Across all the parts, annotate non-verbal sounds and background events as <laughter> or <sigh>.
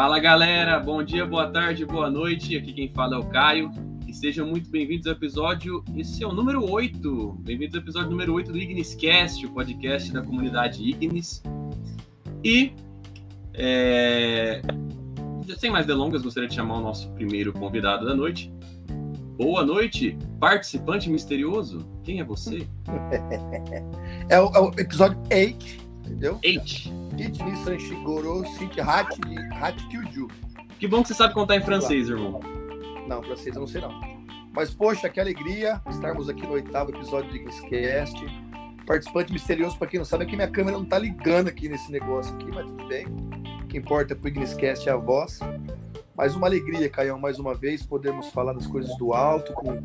Fala galera, bom dia, boa tarde, boa noite. Aqui quem fala é o Caio. E sejam muito bem-vindos ao episódio. Esse é o número 8. Bem-vindos ao episódio número 8 do Igniscast, o podcast da comunidade Ignis. E. É... Sem mais delongas, gostaria de chamar o nosso primeiro convidado da noite. Boa noite, participante misterioso. Quem é você? <laughs> é, o, é o episódio 8, entendeu? 8. It Nissan Shigoro Sint Hat Hat Kyuju. Que bom que você sabe contar em francês, irmão. Não, francês eu não sei não. Mas, poxa, que alegria estarmos aqui no oitavo episódio do Igniscast. Participante misterioso, para quem não sabe, é que minha câmera não tá ligando aqui nesse negócio aqui, mas tudo bem. O que importa pro Igniscast é a voz. Mas uma alegria, Caião, mais uma vez, podermos falar das coisas do alto com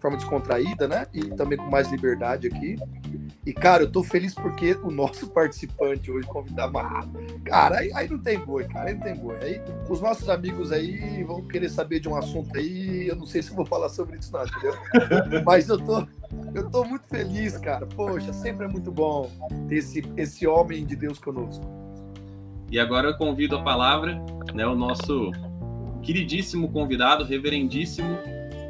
forma descontraída, né? E também com mais liberdade aqui. E, cara, eu tô feliz porque o nosso <laughs> participante hoje convidar uma. Cara, aí, aí, não tem boi, cara, aí não tem boi. Aí os nossos amigos aí vão querer saber de um assunto aí, eu não sei se vou falar sobre isso, não, entendeu? <laughs> Mas eu tô, eu tô muito feliz, cara. Poxa, sempre é muito bom ter esse, esse homem de Deus conosco. E agora eu convido a palavra, né, o nosso queridíssimo convidado, reverendíssimo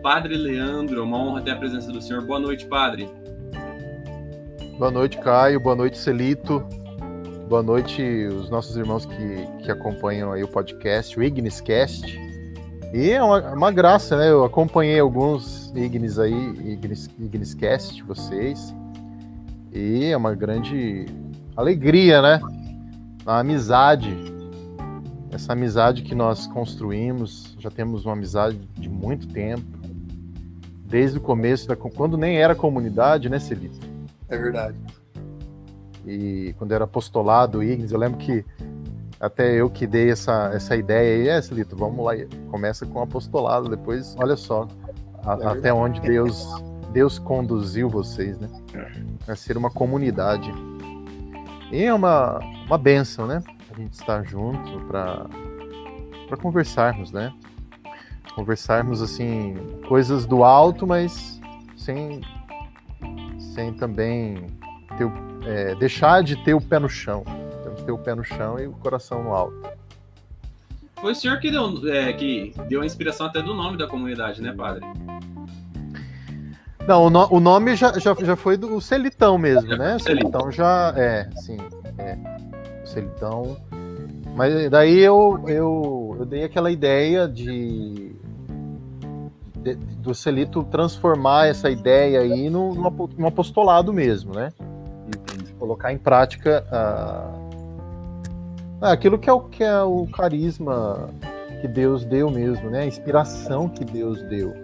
Padre Leandro. Uma honra ter a presença do senhor. Boa noite, Padre. Boa noite, Caio. Boa noite, Celito. Boa noite, os nossos irmãos que, que acompanham aí o podcast, o Igniscast. E é uma, uma graça, né? Eu acompanhei alguns Ignis aí, Ignis, Igniscast vocês. E é uma grande alegria, né? A amizade. Essa amizade que nós construímos, já temos uma amizade de muito tempo. Desde o começo, da, quando nem era comunidade, né, Celito? É verdade. E quando era apostolado, Ignis, eu lembro que até eu que dei essa, essa ideia aí, é, Celito, vamos lá, começa com apostolado, depois, olha só, a, é até onde Deus, Deus conduziu vocês, né? A ser uma comunidade. E é uma, uma benção, né? A gente estar junto para para conversarmos, né? Conversarmos assim coisas do alto, mas sem sem também ter, é, deixar de ter o pé no chão. Temos que ter o pé no chão e o coração no alto. Foi o senhor que deu, é, que deu a inspiração até do nome da comunidade, né, padre? Não, o, no, o nome já, já, já foi do Celitão mesmo, né? O Celitão já. É, sim. É, o Celitão. Mas daí eu, eu, eu dei aquela ideia de de, do Celito transformar essa ideia aí no, no apostolado mesmo, né? E colocar em prática uh, aquilo que é, o, que é o carisma que Deus deu mesmo, né? A inspiração que Deus deu.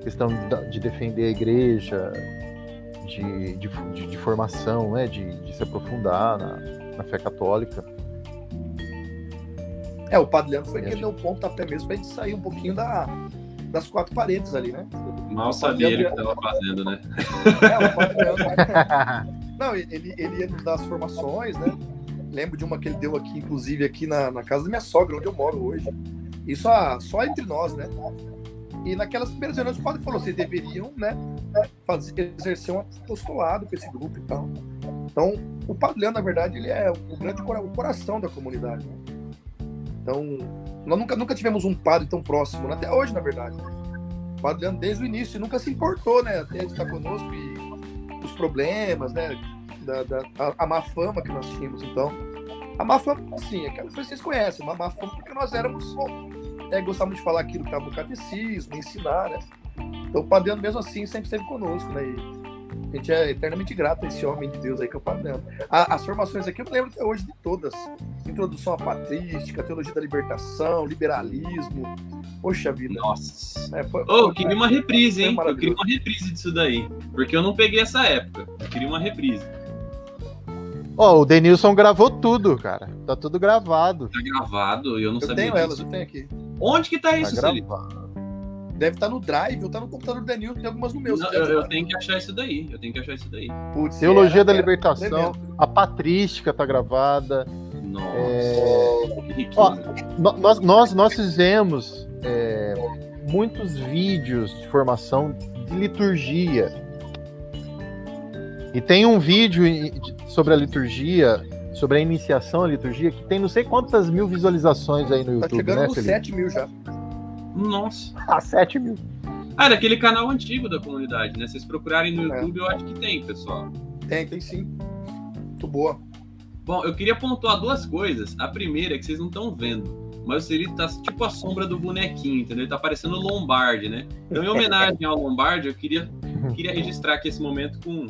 A questão de defender a igreja, de, de, de, de formação, né? De, de, se aprofundar na, na fé católica. É, o Padre Leandro foi quem deu o pontapé mesmo para a gente sair um pouquinho da, das quatro paredes ali, né? Mal sabia ele que estava fazendo, né? É, Não, ele, ele ia nos dar as formações, né? Lembro de uma que ele deu aqui, inclusive, aqui na, na casa da minha sogra, onde eu moro hoje. Isso ah, só entre nós, né? E naquelas primeiras reuniões o padre falou, vocês deveriam, né, fazer, exercer um apostolado com esse grupo e tal. Então, o padre Leandro, na verdade, ele é o grande o coração da comunidade. Né? Então, nós nunca, nunca tivemos um padre tão próximo, né? até hoje, na verdade. O padre Leandro, desde o início, nunca se importou, né? Até estar conosco e os problemas, né? Da, da a, a, má fama que nós tínhamos. Então, a má fama, assim, é que vocês conhecem, uma má fama porque nós éramos, é, gostávamos de falar aquilo que estava no catecismo, ensinar, né? Então, o padre Leandro, mesmo assim, sempre esteve conosco, né? E, a gente é eternamente grato a esse homem de Deus aí que eu falo mesmo. As formações aqui eu lembro até hoje de todas. Introdução à patrística, teologia da libertação, liberalismo. Poxa vida. Nossa. É, foi, oh, eu queria uma reprise, hein? Eu queria uma reprise disso daí. Porque eu não peguei essa época. Eu queria uma reprise. Ó, oh, o Denilson gravou tudo, cara. Tá tudo gravado. Tá gravado e eu não eu sabia. Eu tenho elas, eu tenho aqui. Onde que tá, tá isso, gravado. Deve estar tá no Drive ou tá no computador do Danilo, tem algumas no meu. Não, eu, eu, tenho que achar isso daí. Eu tenho que achar isso daí. Putz, Teologia era, da Libertação, a patrística tá gravada. Nossa. É... Ó, nós, nós, nós fizemos é, muitos vídeos de formação de liturgia. E tem um vídeo sobre a liturgia sobre a iniciação à liturgia, que tem não sei quantas mil visualizações aí no Tá YouTube, chegando né, nos Felipe? 7 mil já. Nossa. Ah, 7 mil. Ah, é daquele canal antigo da comunidade, né? Vocês procurarem no É. YouTube, eu acho que tem, pessoal. Tem, tem sim. Muito boa. Bom, eu queria pontuar duas coisas. A primeira é que vocês não estão vendo. Mas o Celito tá tipo a sombra do bonequinho, entendeu? Ele tá parecendo o Lombardi, né? Então, em homenagem ao Lombardi, eu queria, queria registrar aqui esse momento com.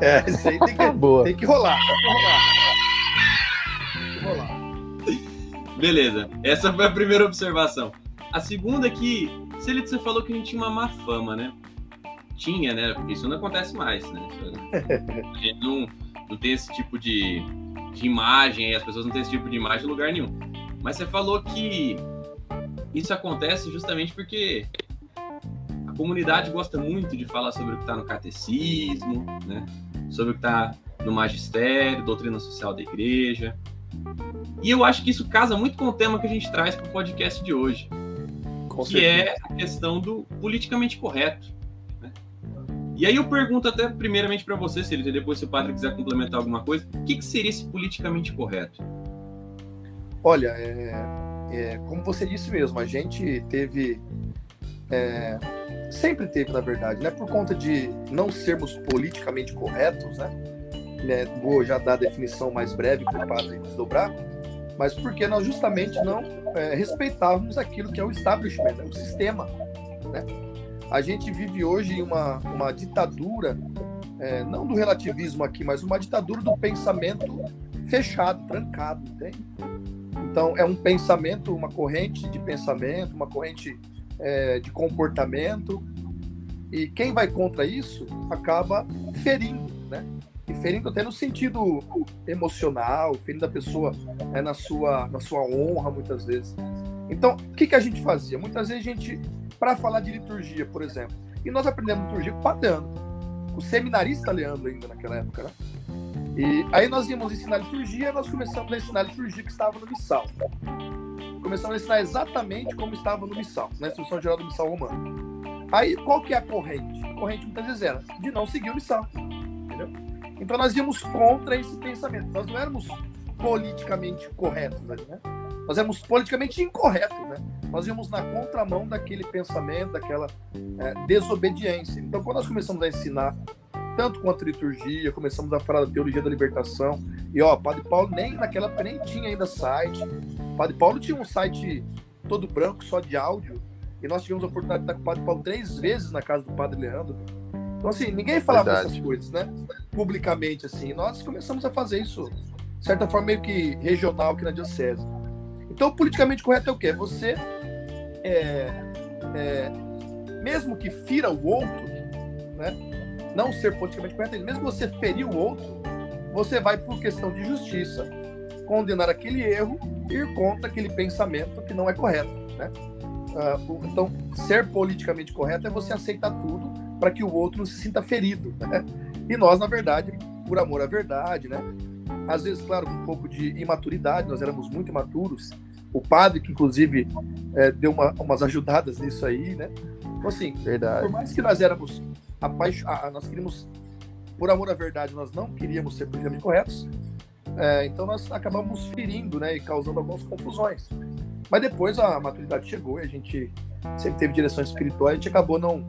É, isso aí tem que, Boa. tem que rolar. Tem que rolar. Rolar. <laughs> Beleza, essa foi a primeira observação. A segunda é que, Celito, você falou que a gente tinha uma má fama, né? Tinha, né? Porque isso não acontece mais, né? <laughs> A gente não, não tem esse tipo de, de imagem, as pessoas não têm esse tipo de imagem em lugar nenhum. Mas você falou que isso acontece justamente porque a comunidade gosta muito de falar sobre o que está no catecismo, né? Sobre o que está no magistério, doutrina social da igreja. E eu acho que isso casa muito com o tema que a gente traz para o podcast de hoje, Com que é a questão do politicamente correto. né? E aí eu pergunto até primeiramente para você, se ele depois se o padre quiser complementar alguma coisa, o que, que seria esse politicamente correto? Olha, é, é, como você disse mesmo, a gente teve. é, sempre teve, na verdade, né? Por conta de não sermos politicamente corretos, né? Né, Vou já dar a definição mais breve para o padre desdobrar, mas porque nós justamente não é, respeitávamos aquilo que é o establishment, né, o sistema. Né? A gente vive hoje em uma, uma ditadura, é, não do relativismo aqui, mas uma ditadura do pensamento fechado, trancado, entende? Então, é um pensamento, uma corrente de pensamento, uma corrente é, de comportamento. E quem vai contra isso acaba ferindo, né? Ferindo até no sentido emocional, ferindo a pessoa é, na, sua, na sua honra, muitas vezes. Então, o que, que a gente fazia? Muitas vezes a gente, para falar de liturgia, por exemplo, e nós aprendemos liturgia com o seminarista Leandro ainda naquela época, né? E aí nós íamos ensinar liturgia, nós começamos a ensinar a liturgia que estava no missal. Começamos a ensinar exatamente como estava no missal, na instrução geral do missal romano. Aí, qual que é a corrente? A corrente muitas vezes era de não seguir o missal? Então nós íamos contra esse pensamento. Nós não éramos politicamente corretos ali, né? Nós éramos politicamente incorretos, né? Nós íamos na contramão daquele pensamento, daquela é, desobediência. Então, quando nós começamos a ensinar tanto quanto a liturgia, começamos a falar da teologia da libertação. E ó, Padre Paulo nem naquela época nem tinha ainda site. Padre Paulo tinha um site todo branco, só de áudio. E nós tivemos a oportunidade de estar com o Padre Paulo três vezes na casa do Padre Leandro. Então, assim, ninguém falava Verdade. essas coisas, né? Publicamente, assim. Nós começamos a fazer isso, de certa forma, meio que regional aqui na Diocese. Então, politicamente correto é o quê? Você, é, é, mesmo que fira o outro, né? não ser politicamente correto, mesmo você ferir o outro, você vai por questão de justiça condenar aquele erro e ir contra aquele pensamento que não é correto, né? Ah, então, ser politicamente correto é você aceitar tudo para que o outro se sinta ferido, né? E nós, na verdade, por amor à verdade, né? Às vezes, claro, com um pouco de imaturidade, nós éramos muito imaturos. O padre, que inclusive eh, deu uma- umas ajudadas nisso aí, né? Então, assim, por Verdade. mais que nós éramos apaixonados, nós queríamos, por amor à verdade, nós não queríamos ser politicamente corretos, é, então nós acabamos ferindo, né, e causando algumas confusões. Mas depois a maturidade chegou e a gente sempre teve direção espiritual, a gente acabou não,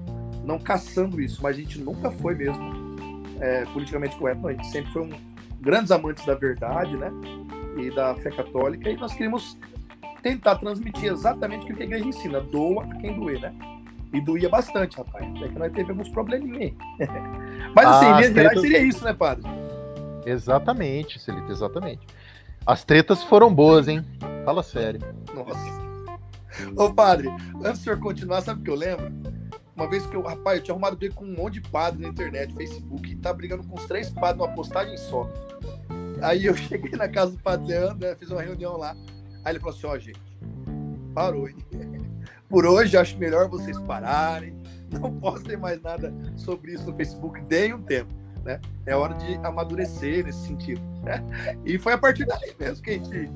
não caçando isso, mas a gente nunca foi mesmo é, politicamente correto, não. A gente sempre foi um grandes amantes da verdade, né, e da fé católica, e nós queríamos tentar transmitir exatamente o que a igreja ensina, doa a quem doer, né? E doía bastante, rapaz. Até que nós tivemos alguns probleminha aí. <laughs> Mas assim, Ah, em linhas gerais treta- seria isso, né, padre? Exatamente, Celito, exatamente. As tretas foram boas, hein? Fala sério. Nossa. Ô, padre, antes do senhor continuar, sabe o que eu lembro? Uma vez que eu, rapaz, eu tinha arrumado briga com um monte de padre na internet, Facebook, e tá brigando com os três padres numa postagem só. Aí eu <laughs> cheguei na casa do padre Leandro, né, fiz uma reunião lá. Aí ele falou assim: ó, gente, parou, hein? <laughs> Por hoje acho melhor vocês pararem, não postem mais nada sobre isso no Facebook, deem um tempo, né? É hora de amadurecer nesse sentido, né? E foi a partir dali mesmo que a gente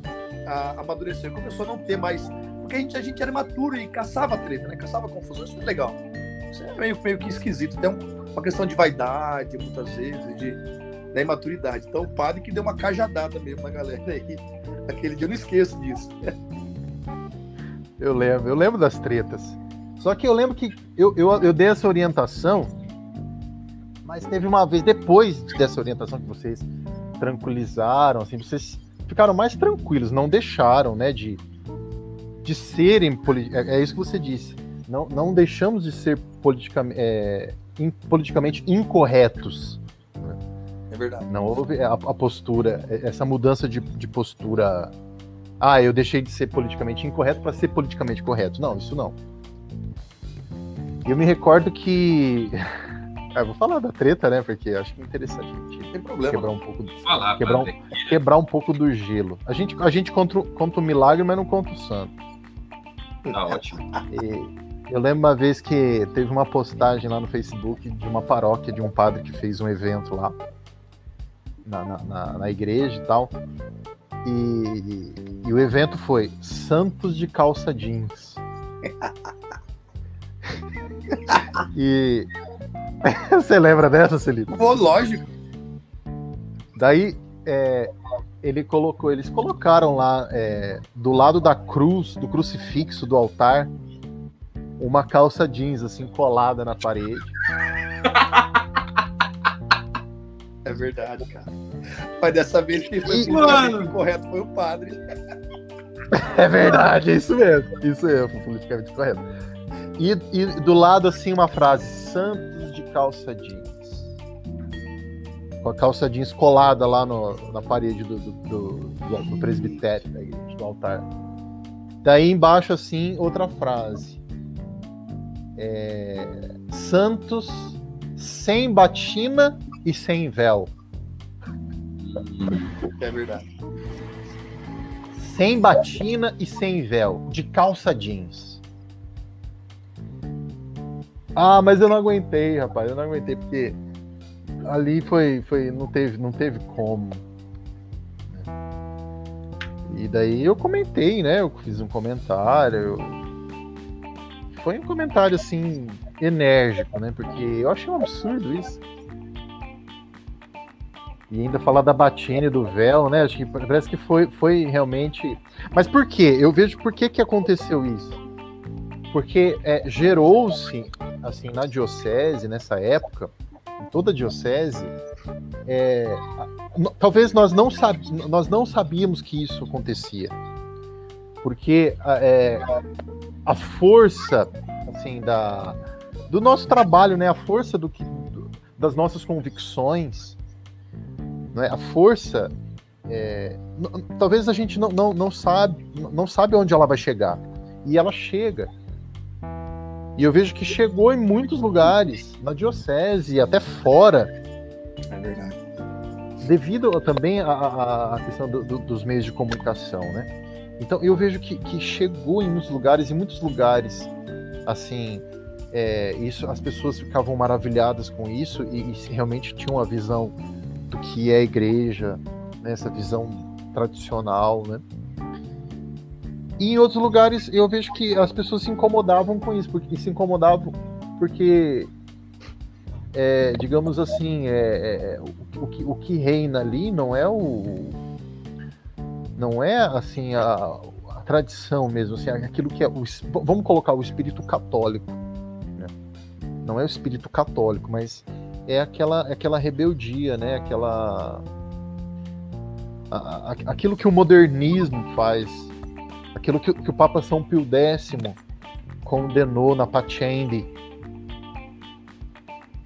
a, amadureceu começou a não ter mais. Porque a gente, a gente era maturo e caçava treta, né? Caçava confusão, isso é legal. Isso é meio, meio que esquisito. Tem uma questão de vaidade, muitas vezes, de da imaturidade. Então, o padre que deu uma cajadada mesmo na galera aí. <laughs> Aquele dia eu não esqueço disso. <laughs> Eu lembro, eu lembro das tretas. Só que eu lembro que eu, eu, eu dei essa orientação, mas teve uma vez, depois dessa orientação que vocês tranquilizaram, assim, vocês ficaram mais tranquilos, não deixaram, né, de, de serem, é, é isso que você disse, não, não deixamos de ser politicamente, é, in, politicamente incorretos. Né? É verdade. Não houve a, a postura, essa mudança de, de postura. Ah, eu deixei de ser politicamente incorreto para ser politicamente correto. Não, isso não. Eu me recordo que. <laughs> Ah, vou falar da treta, né? Porque acho que é interessante a gente Tem problema. quebrar um pouco, Falar, quebrar, um, padre. quebrar um pouco do gelo. A gente, a gente conta, o- conta o milagre, mas não conta o santo. Tá ótimo. E eu lembro uma vez que teve uma postagem lá no Facebook de uma paróquia de um padre que fez um evento lá na, na, na- na igreja e tal. E, e o evento foi Santos de calça jeans. <laughs> e <laughs> você lembra dessa, Celito? Pô, lógico. Daí é, ele colocou, eles colocaram lá é, do lado da cruz, do crucifixo do altar, uma calça jeans assim colada na parede. <laughs> É verdade, cara. Mas dessa vez quem foi politicamente Mano. incorreto foi o padre. <laughs> É verdade, é isso mesmo. Isso é politicamente correto. E, e do lado assim uma frase: Santos de calça jeans. Com a calça jeans colada lá no- na parede do, do, do- do- do presbitério da igreja, do altar. Daí embaixo assim outra frase: É, Santos sem batina e sem véu. É verdade. sem batina e sem véu, de calça jeans. Ah, mas eu não aguentei, rapaz, eu não aguentei porque ali foi, foi, não teve, não teve como. E daí eu comentei, né? Eu fiz um comentário. eu- Foi um comentário assim enérgico, né? Porque eu achei um absurdo isso. E ainda falar da batina e do véu, né? Acho que parece que foi, foi realmente. Mas por quê? Eu vejo por que, que aconteceu isso. Porque é, gerou-se, assim, na diocese, nessa época, em toda a diocese, é, talvez nós não, nós não sabíamos que isso acontecia. Porque a- é, a força, assim, da, do nosso trabalho, né? A força do que, do- das nossas convicções, né? A força é, talvez a gente não, não, não sabe não sabe onde ela vai chegar e ela chega e eu vejo que chegou em muitos lugares na diocese até fora É verdade. devido também à questão do- do- dos meios de comunicação né então eu vejo que, que chegou em muitos lugares em muitos lugares assim é, isso as pessoas ficavam maravilhadas com isso e, e realmente tinham a visão do que é igreja, né, essa visão tradicional, né? E em outros lugares eu vejo que as pessoas se incomodavam com isso, porque se incomodavam porque, é, digamos assim, é, é, o, o que, o que reina ali não é o, não é assim a, a tradição mesmo, assim, aquilo que é o, vamos colocar o espírito católico, né? não é o espírito católico, mas é aquela, é aquela rebeldia, né? Aquela. a- a- aquilo que o modernismo faz, aquilo que, que o Papa São Pio X condenou na Pacendi,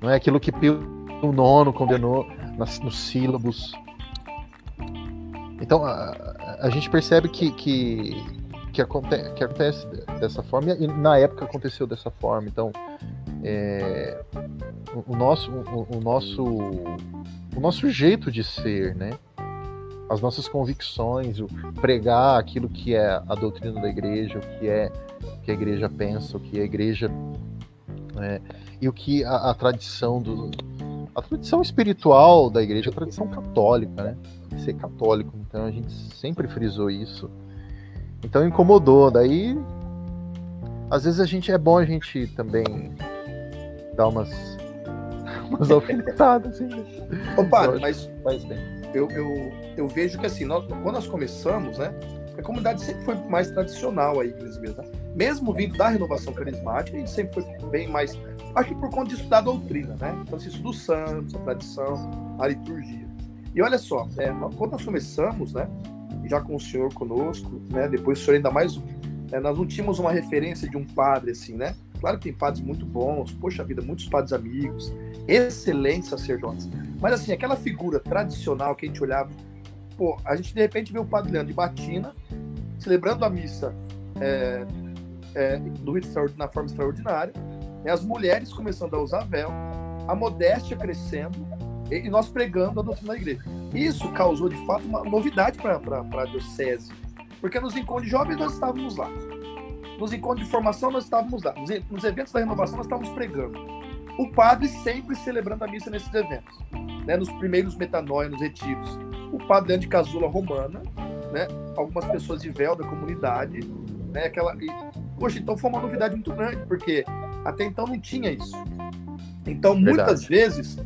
não é aquilo que Pio IX condenou nas, nos sílabos. Então a, a- gente percebe que, que, que, aconte, que acontece dessa forma e na época aconteceu dessa forma. Então é, o, nosso o, o nosso o nosso jeito de ser, né? As nossas convicções, o pregar aquilo que é a doutrina da igreja, o que é o que a igreja pensa, o que a igreja né, e o que a, a tradição do a tradição espiritual da igreja, a tradição católica, né? Ser católico, então a gente sempre frisou isso. Então incomodou, daí às vezes a gente é bom a gente também dar umas, <laughs> umas alfinetadas. Assim. Padre, mas faz bem. Eu, eu, eu vejo que assim, nós, quando nós começamos, né? A comunidade sempre foi mais tradicional aí, igreja mesmo. Né? Mesmo vindo da renovação carismática, a gente sempre foi bem mais. Acho que por conta de estudar a doutrina, né? Então, isso dos santos, a tradição, a liturgia. E olha só, é, quando nós começamos, né? Já com o senhor conosco, né? Depois o senhor ainda mais. É, nós não tínhamos uma referência de um padre assim, né? Claro que tem padres muito bons, poxa vida, muitos padres amigos, excelentes sacerdotes. Mas assim, aquela figura tradicional que a gente olhava, pô, a gente de repente vê o padre Leandro de Batina celebrando a missa é, é, na forma extraordinária, né, as mulheres começando a usar véu, a modéstia crescendo e nós pregando a doutrina da igreja. Isso causou de fato uma novidade para a diocese, porque nos encontros jovens nós estávamos lá, nos encontros de formação nós estávamos lá, nos, nos eventos da renovação nós estávamos pregando. O padre sempre celebrando a missa nesses eventos, né, nos primeiros metanoia, nos retiros. O padre dentro de casula romana, né, algumas pessoas de véu da comunidade, né, aquela. E, poxa, então foi uma novidade muito grande, porque até então não tinha isso. Então, Verdade. muitas vezes,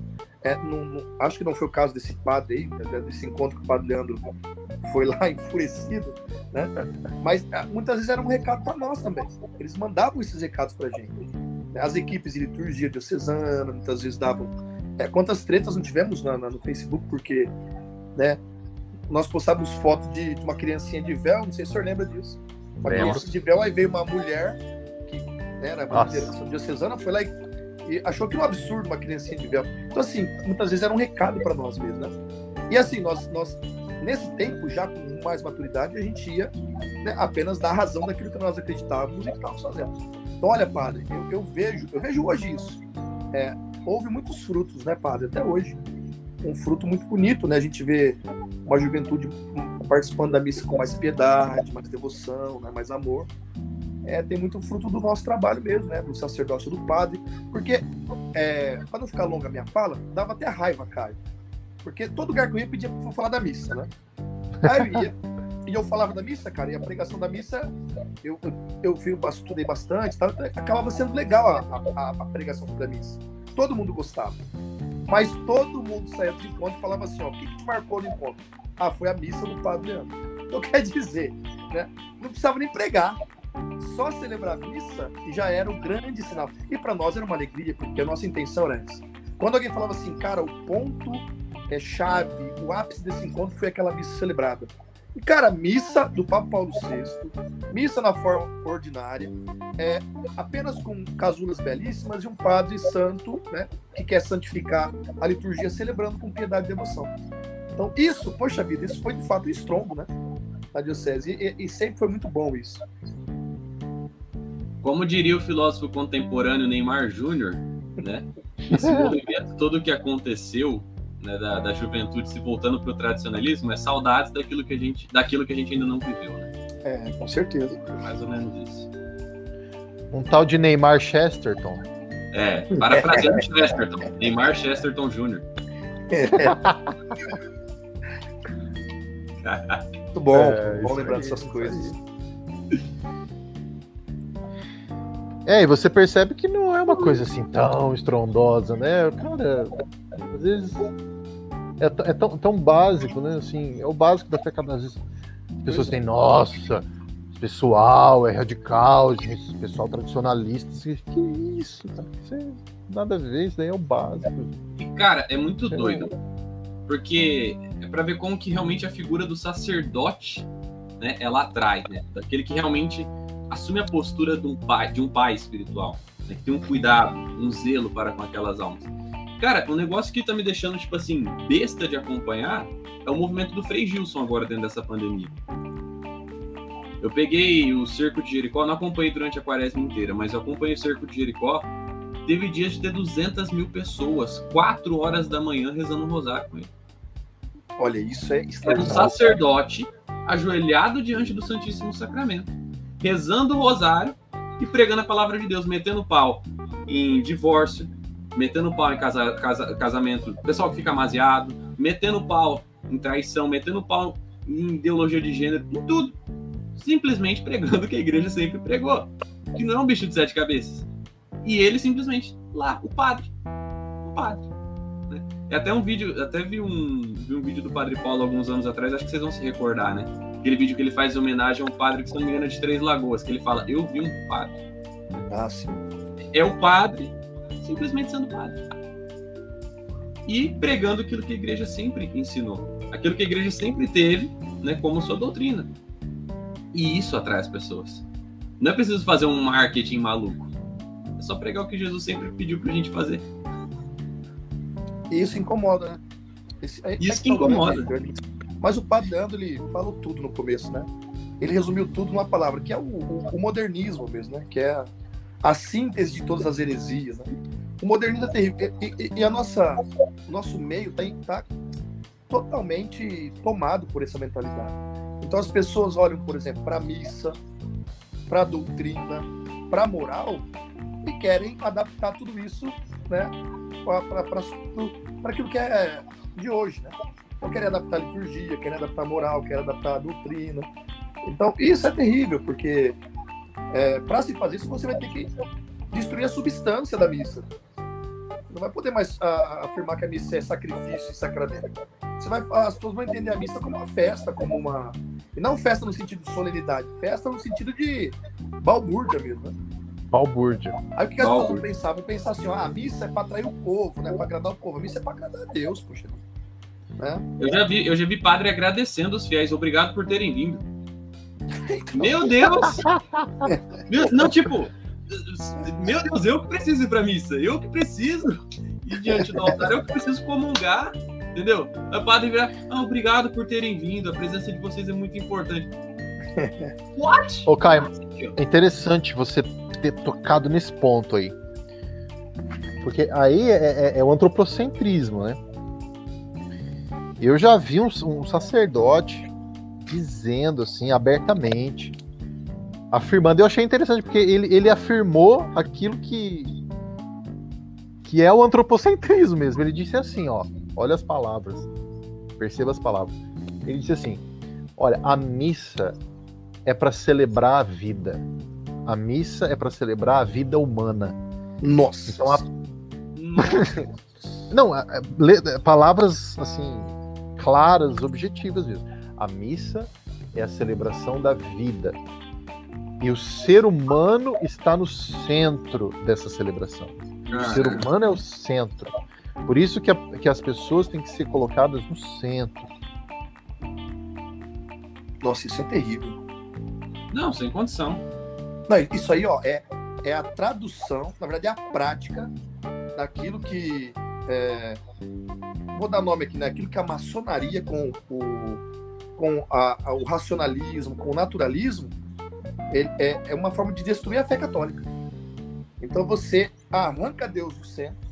é, não, não, acho que não foi o caso desse padre aí, né, desse encontro que o padre Leandro foi lá <laughs> enfurecido, né? Mas é, muitas vezes era um recado para nós também. Eles mandavam esses recados para gente. As equipes de liturgia diocesana muitas vezes davam. É, quantas tretas não tivemos na, na, no Facebook porque, né? Nós postávamos fotos de, de, uma criancinha de véu, não sei se o senhor lembra disso. Uma criança de véu, aí veio uma mulher que né, era uma diocesana, foi lá e, e achou que um absurdo uma criancinha de véu. Então, assim, muitas vezes era um recado para nós mesmos, né? E assim, nós, nós Nesse tempo, já com mais maturidade, a gente ia né, apenas dar razão daquilo que nós acreditávamos e que estávamos fazendo. Então, olha, padre, eu, eu vejo, eu vejo hoje isso. É, houve muitos frutos, né, padre, até hoje. Um fruto muito bonito, né? A gente vê uma juventude participando da missa com mais piedade, mais devoção, né, mais amor. É, tem muito fruto do nosso trabalho mesmo, né? Do sacerdócio do padre. Porque, é, para não ficar longa a minha fala, dava até raiva, Caio. Porque todo lugar que eu ia pedia pra falar da missa, né? Aí eu ia, <laughs> e eu falava da missa, cara, e a pregação da missa, eu, eu, eu estudei bastante, tá? acabava sendo legal a, a, a, pregação da missa. Todo mundo gostava. Mas todo mundo saía do encontro e falava assim, ó, o que, que te marcou no encontro? Ah, foi a missa do Padre Leandro. Então <laughs> quer dizer, né? Não precisava nem pregar. Só celebrar a missa já era um grande sinal. E para nós era uma alegria, porque a nossa intenção era essa. Quando alguém falava assim, cara, o ponto é, chave, o ápice desse encontro foi aquela missa celebrada. E, cara, missa do Papa Paulo VI, missa na forma ordinária, é, apenas com casulas belíssimas e um padre santo, né, que quer santificar a liturgia, celebrando com piedade e devoção. Então, isso, poxa vida, isso foi de fato um estrondo, né, na diocese, e, e sempre foi muito bom isso. Como diria o filósofo contemporâneo Neymar Júnior, né, esse movimento todo que aconteceu né, da, da, juventude se voltando para o tradicionalismo é saudades daquilo que a gente, daquilo que a gente ainda não viveu, né? É, com certeza. Mais ou menos isso. Um tal de Neymar Chesterton. É, parafraseando é. Chesterton. Neymar Chesterton Jr. É. <laughs> Muito bom, é, bom lembrar dessas coisas. É, e você percebe que não é uma coisa assim tão estrondosa, né? Cara, às vezes é, é tão, tão, básico, né? Assim, é o básico da fé cada vez. As pessoas têm, nossa, pessoal é radical, gente, pessoal tradicionalista. Que isso, cara? Isso é, nada a ver, isso daí é o básico. E, cara, é muito é. doido. Porque é para ver como que realmente a figura do sacerdote, né, ela atrai, né? Daquele que realmente assume a postura de um pai, de um pai espiritual, né, que tem um cuidado, um zelo para com aquelas almas. Cara, um negócio que tá me deixando, tipo assim, besta de acompanhar é o movimento do Frei Gilson agora dentro dessa pandemia. Eu peguei o Cerco de Jericó, não acompanhei durante a quaresma inteira, mas eu acompanhei o Cerco de Jericó. Teve dias de ter 200 mil pessoas, 4 horas da manhã, rezando um rosário com ele. Olha, isso é É um sacerdote ajoelhado diante do Santíssimo Sacramento, rezando o rosário e pregando a palavra de Deus, metendo pau em divórcio, metendo pau em casa, casa, casamento, pessoal que fica amaziado, metendo pau em traição, metendo pau em ideologia de gênero, em tudo. Simplesmente pregando o que a igreja sempre pregou. Que não é um bicho de sete cabeças. E ele simplesmente lá, o padre. O padre. Né? É até um vídeo, até vi um, vi um vídeo do Padre Paulo alguns anos atrás, acho que vocês vão se recordar, né? Aquele vídeo que ele faz homenagem a um padre que, se não me engano, é de Três Lagoas, que ele fala, eu vi um padre. Ah, sim. É o padre simplesmente sendo padre. E pregando aquilo que a igreja sempre ensinou. Aquilo que a igreja sempre teve né, como sua doutrina. E isso atrai as pessoas. Não é preciso fazer um marketing maluco. É só pregar o que Jesus sempre pediu pra gente fazer. Isso incomoda, né? Esse, é, isso é que incomoda. Mas o padre Leandro, ele falou tudo no começo, né? Ele resumiu tudo numa palavra, que é o, o, o modernismo mesmo, né? Que é a síntese de todas as heresias, né? O modernismo é terrível. E, e, e a nossa, o nosso meio tá, tá totalmente tomado por essa mentalidade. Então as pessoas olham, por exemplo, para a missa, para a doutrina, para a moral e querem adaptar tudo isso né, para aquilo que é de hoje. Né? Então querem adaptar a liturgia, querem adaptar a moral, querem adaptar a doutrina. Então isso é terrível, porque é, para se fazer isso você vai ter que destruir a substância da missa. Você não vai poder mais a, ah, afirmar que a missa é sacrifício e sacramento. Você vai, as pessoas vão entender a missa como uma festa, como uma. E não festa no sentido de solenidade, festa no sentido de balbúrdia mesmo, né? Balbúrdia. Aí o que, que as pessoas vão pensar? Vão pensar assim, ah, a missa é para atrair o povo, né? Para agradar o povo. A missa é para agradar a Deus, poxa. Né? Eu, já vi, eu já vi padre agradecendo os fiéis, obrigado por terem vindo. Então... Meu Deus! Meu, não, tipo, meu Deus, eu que preciso ir pra missa, eu que preciso ir diante do altar, eu que preciso comungar, entendeu? O padre virar, ah, obrigado por terem vindo, a presença de vocês é muito importante. <laughs> What? Ô, Caio, é interessante você ter tocado nesse ponto aí. Porque aí é, é, é o antropocentrismo, né? Eu já vi um, um sacerdote dizendo assim abertamente afirmando. Eu achei interessante, porque ele, ele afirmou aquilo que, que é o antropocentrismo mesmo. Ele disse assim, ó, olha as palavras, perceba as palavras. Ele disse assim, olha, a missa é para celebrar a vida. A missa é para celebrar a vida humana. Nossa. Então, a... <laughs> Não, palavras assim claras, objetivas mesmo. A missa é a celebração da vida. E o ser humano está no centro dessa celebração. O ah. ser humano é o centro. Por isso que, a, que as pessoas têm que ser colocadas no centro. Nossa, isso é terrível. Não, sem condição. Não, isso aí, ó, é, é a tradução, na verdade, é a prática daquilo que. É, vou dar nome aqui, né? Aquilo que a maçonaria com o, com a, a, o racionalismo, com o naturalismo, ele é, é uma forma de destruir a fé católica. Então você arranca Deus do centro,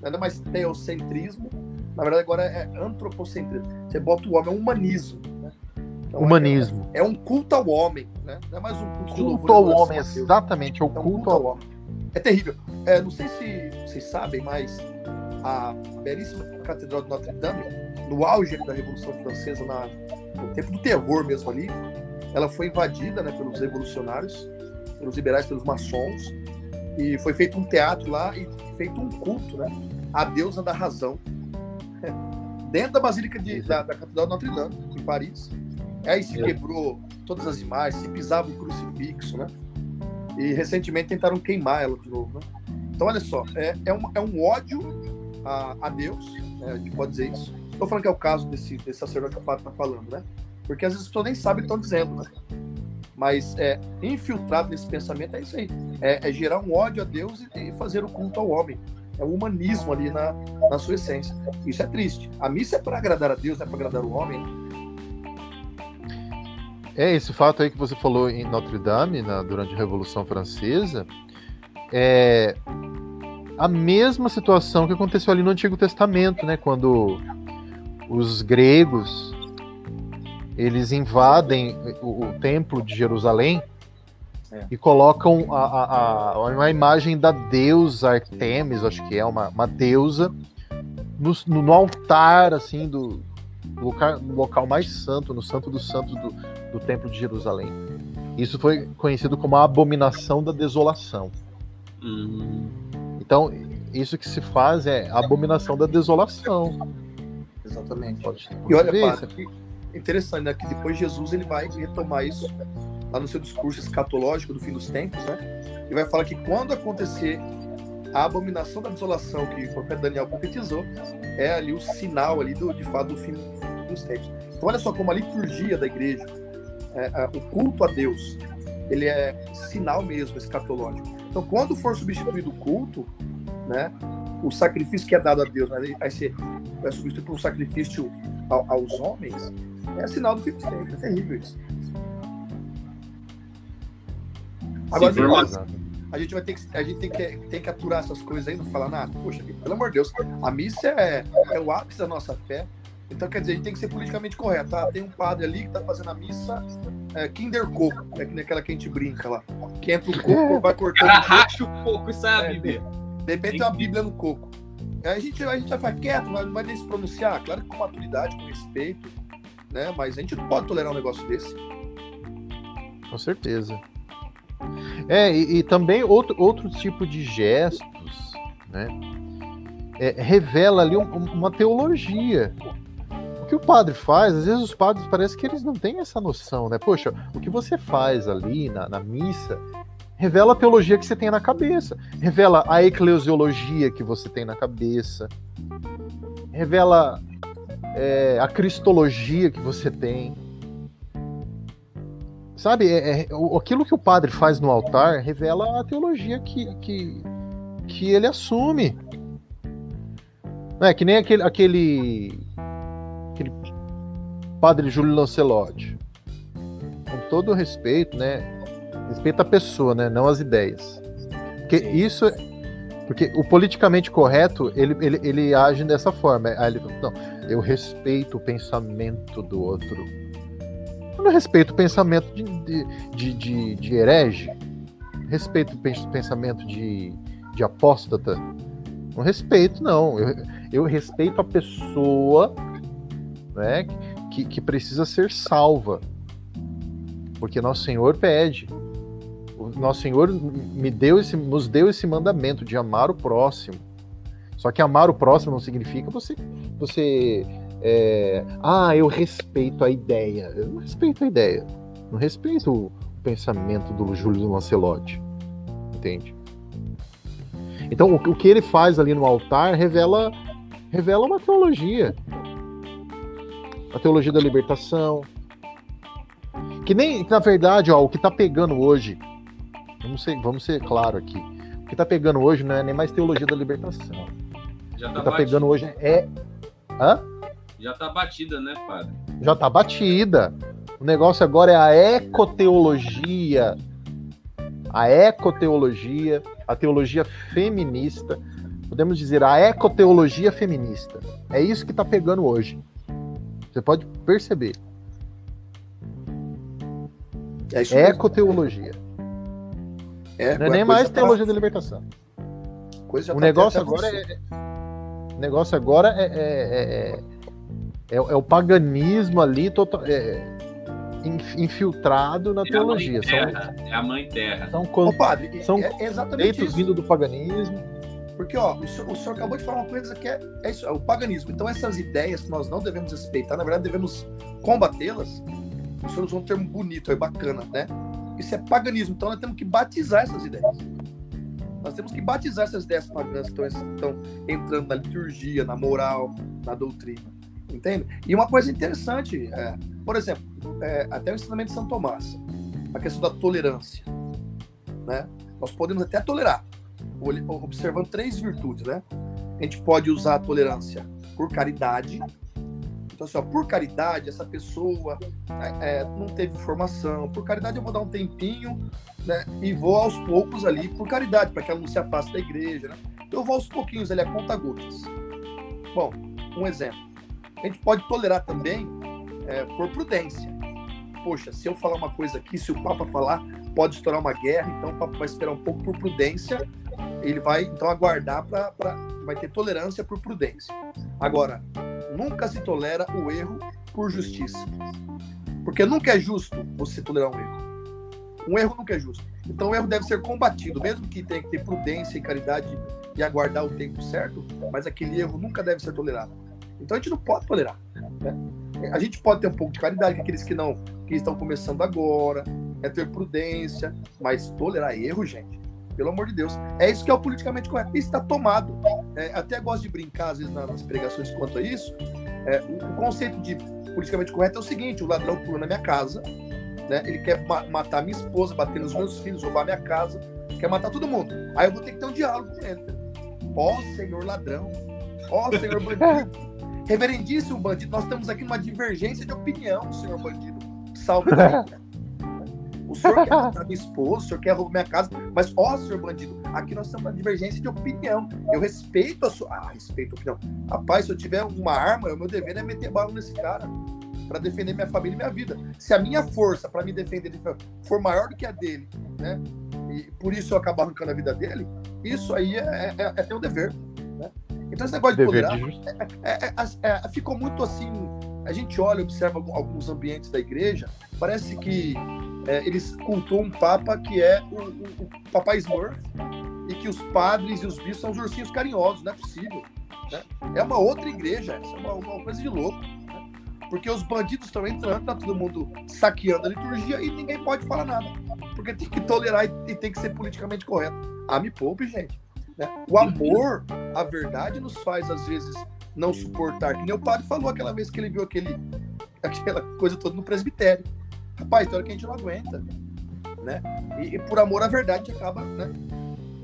nada mais teocentrismo, na verdade agora é antropocentrismo. Você bota o homem, é um humanismo. Né? Então, humanismo. É, é, um culto ao homem, né? não é mais um culto, de louvor. Culto ao homem, exatamente, é o culto, culto ao homem. É terrível. É, não sei se vocês sabem, mas a belíssima Catedral de Notre Dame, no auge da Revolução Francesa, na, no tempo do terror mesmo ali, ela foi invadida né, pelos revolucionários, pelos liberais, pelos maçons, e foi feito um teatro lá e feito um culto, né? A deusa da razão. <laughs> Dentro da Basílica de, da, da Catedral de Notre Dame, em Paris. Aí se quebrou todas as imagens, se pisava o crucifixo, né? E recentemente tentaram queimar ela de novo, né? Então, olha só, é, é, um, é um ódio a, a Deus, né? a gente pode dizer isso. Estou falando que é o caso desse, desse sacerdote que o Pato está falando, né? Porque às vezes as pessoas nem sabem o que estão dizendo, né? Mas é, infiltrado nesse pensamento é isso aí. É, é gerar um ódio a Deus e, e, fazer o culto ao homem. É o humanismo ali na, na sua essência. Isso é triste. A missa é para agradar a Deus, não é para agradar o homem. É, esse fato aí que você falou em Notre Dame, na, durante a Revolução Francesa, é a mesma situação que aconteceu ali no Antigo Testamento, né? Quando os gregos eles invadem o, o templo de Jerusalém é. e colocam a, a, a, uma imagem da deusa Artemis, acho que é uma, uma deusa, no, no altar assim do local, local mais santo, no santo dos santos do, do templo de Jerusalém. Isso foi conhecido como a abominação da desolação. Hum. Então, isso que se faz é a abominação da desolação. Exatamente. Pode, E olha, que interessante, né? Que depois Jesus ele vai retomar isso lá no seu discurso escatológico do fim dos tempos, né? E vai falar que quando acontecer a abominação da desolação que o profeta Daniel profetizou, é ali o sinal ali do, de fato do fim dos tempos. Então olha só como a liturgia da igreja, é, é, o culto a Deus, ele é sinal mesmo escatológico. Então quando for substituído o culto, né? O sacrifício que é dado a Deus, né, vai ser vai substituir por um sacrifício ao- aos homens, é sinal do fim dos tempos. É terrível isso. Agora, Sim, Exato. a gente vai ter que, a gente tem que, tem que aturar essas coisas aí, não falar nada. Poxa, pelo amor de Deus, a missa é, é o ápice da nossa fé. Então, quer dizer, a gente tem que ser politicamente correto. Tá? Tem um padre ali que tá fazendo a missa é, Kinder Coco, é que naquela que a gente brinca lá. Que entra o coco, vai O cortando. cara racha o coco e a É, Bíblia. De repente tem uma Bíblia no coco. Aí a gente, a gente vai ficar quieto, mas não vai nem se pronunciar. Claro que com maturidade, com respeito, né? Mas a gente não pode tolerar um negócio desse. Com certeza. É, e, e também outro, outro tipo de gestos, né? é, revela ali um- uma teologia. O que o padre faz, às vezes os padres parece que eles não têm essa noção, né? Poxa, o que você faz ali na, na missa revela a teologia que você tem na cabeça, revela a eclesiologia que você tem na cabeça, revela é, a cristologia que você tem. Sabe, é, é, aquilo que o padre faz no altar revela a teologia que, que, que ele assume. É que nem aquele, aquele padre Júlio Lancelotti. Com todo respeito, né? Respeita a pessoa, né? Não as ideias. Porque isso. é- Porque o politicamente correto, ele, ele, ele age dessa forma. Aí ele fala, não, eu respeito o pensamento do outro. Eu não respeito o pensamento de, de, de, de, herege. Respeito o pens- pensamento de, de apóstata. Não respeito, não. Eu, eu respeito a pessoa né, que, que precisa ser salva. Porque nosso Senhor pede. O nosso Senhor me deu esse, nos deu esse mandamento de amar o próximo. Só que amar o próximo não significa você, você é, ah, eu respeito a ideia. Eu não respeito a ideia. Não respeito o pensamento do Júlio Lancelotti. Entende? Então, o, o que ele faz ali no altar revela, revela uma teologia. A teologia da libertação. Que nem, na verdade, ó, o que tá pegando hoje. Vamos ser, vamos ser claro aqui. O que tá pegando hoje não é nem mais teologia da libertação. Já O tá, que tá batida, pegando hoje é. Hã? já tá batida, né, padre? já tá batida. O negócio agora é a ecoteologia. A ecoteologia, a teologia feminista. Podemos dizer a ecoteologia feminista. É isso que tá pegando hoje. Você pode perceber. É. Ecoteologia. É, Não é nem mais teologia da libertação. coisa O negócio agora avançando. é. O negócio agora é. é, é, é, é o paganismo ali total, é, inf- infiltrado na É a teologia. mãe São, terra. É a mãe terra. são Ô, padre, São é exatamente conceitos isso. vindo do paganismo. Porque, ó, o senhor, o senhor acabou de falar uma coisa que é, é isso, é o paganismo. Então, essas ideias que nós não devemos respeitar, na verdade, devemos combatê-las. O senhor usou um termo bonito, é bacana, né? Isso é paganismo. Então, nós temos que batizar essas ideias. Nós temos que batizar essas ideias pagãs que estão, estão entrando na liturgia, na moral, na doutrina. Entende? E uma coisa interessante, é, por exemplo, é, até o ensinamento de São Tomás, a questão da tolerância. Né? Nós podemos até tolerar, observando três virtudes, né? A gente pode usar a tolerância por caridade. Então, assim, ó, por caridade, essa pessoa é, é, não teve formação. Por caridade, eu vou dar um tempinho né, e vou aos poucos ali, por caridade, para que ela não se afaste da igreja. Né? Então, eu vou aos pouquinhos ali, a conta gotas. Bom, um exemplo. A gente pode tolerar também é, por prudência. Poxa, se eu falar uma coisa aqui, se o Papa falar, pode estourar uma guerra, então o Papa vai esperar um pouco por prudência ele vai então aguardar para vai ter tolerância por prudência. Agora, nunca se tolera o erro por justiça. Porque nunca é justo você tolerar um erro. Um erro nunca é justo. Então o erro deve ser combatido, mesmo que tenha que ter prudência e caridade e aguardar o tempo certo, mas aquele erro nunca deve ser tolerado. Então a gente não pode tolerar. Né? A gente pode ter um pouco de caridade com aqueles que não, que estão começando agora, é ter prudência, mas tolerar erro, gente, pelo amor de Deus, é isso que é o politicamente correto. Isso está tomado. É, até gosto de brincar às vezes nas pregações quanto a isso. É, o, o, conceito de politicamente correto é o seguinte: o ladrão pula na minha casa, né? Ele quer ma matar minha esposa, bater nos meus filhos, roubar minha casa, quer matar todo mundo. Aí eu vou ter que ter um diálogo com ele. Ó oh, senhor ladrão, ó oh, senhor bandido. Reverendíssimo bandido, nós estamos aqui numa divergência de opinião, senhor bandido. Salve <laughs> O senhor quer <laughs> matar minha esposa, o senhor quer roubar minha casa, mas, ó, senhor bandido, aqui nós estamos numa divergência de opinião. Eu respeito a sua. Ah, respeito a opinião. Rapaz, se eu tiver uma arma, o meu dever é meter bala nesse cara para defender minha família e minha vida. Se a minha força para me defender for maior do que a dele, né? E por isso eu acabar arrancando a vida dele, isso aí é, é, é teu dever. Né? Então esse negócio de poderar é, é, é, é, ficou muito assim. A gente olha, observa alguns ambientes da igreja, parece que eles cultuam um papa que é o, o, o papai Smurf e que os padres e os bispos são os ursinhos carinhosos, não é possível. Né? É uma outra igreja, essa é uma, uma coisa de louco. Porque os bandidos estão entrando, tá todo mundo saqueando a liturgia e ninguém pode falar nada. Porque tem que tolerar e, tem que ser politicamente correto. Ah, me poupe, gente. Né? O amor, a verdade, nos faz, às vezes, não suportar. Que nem o padre falou aquela vez que ele viu aquele, aquela coisa toda no presbitério. Rapaz, tem hora que a gente não aguenta. Né? E, e por amor à verdade, acaba, né?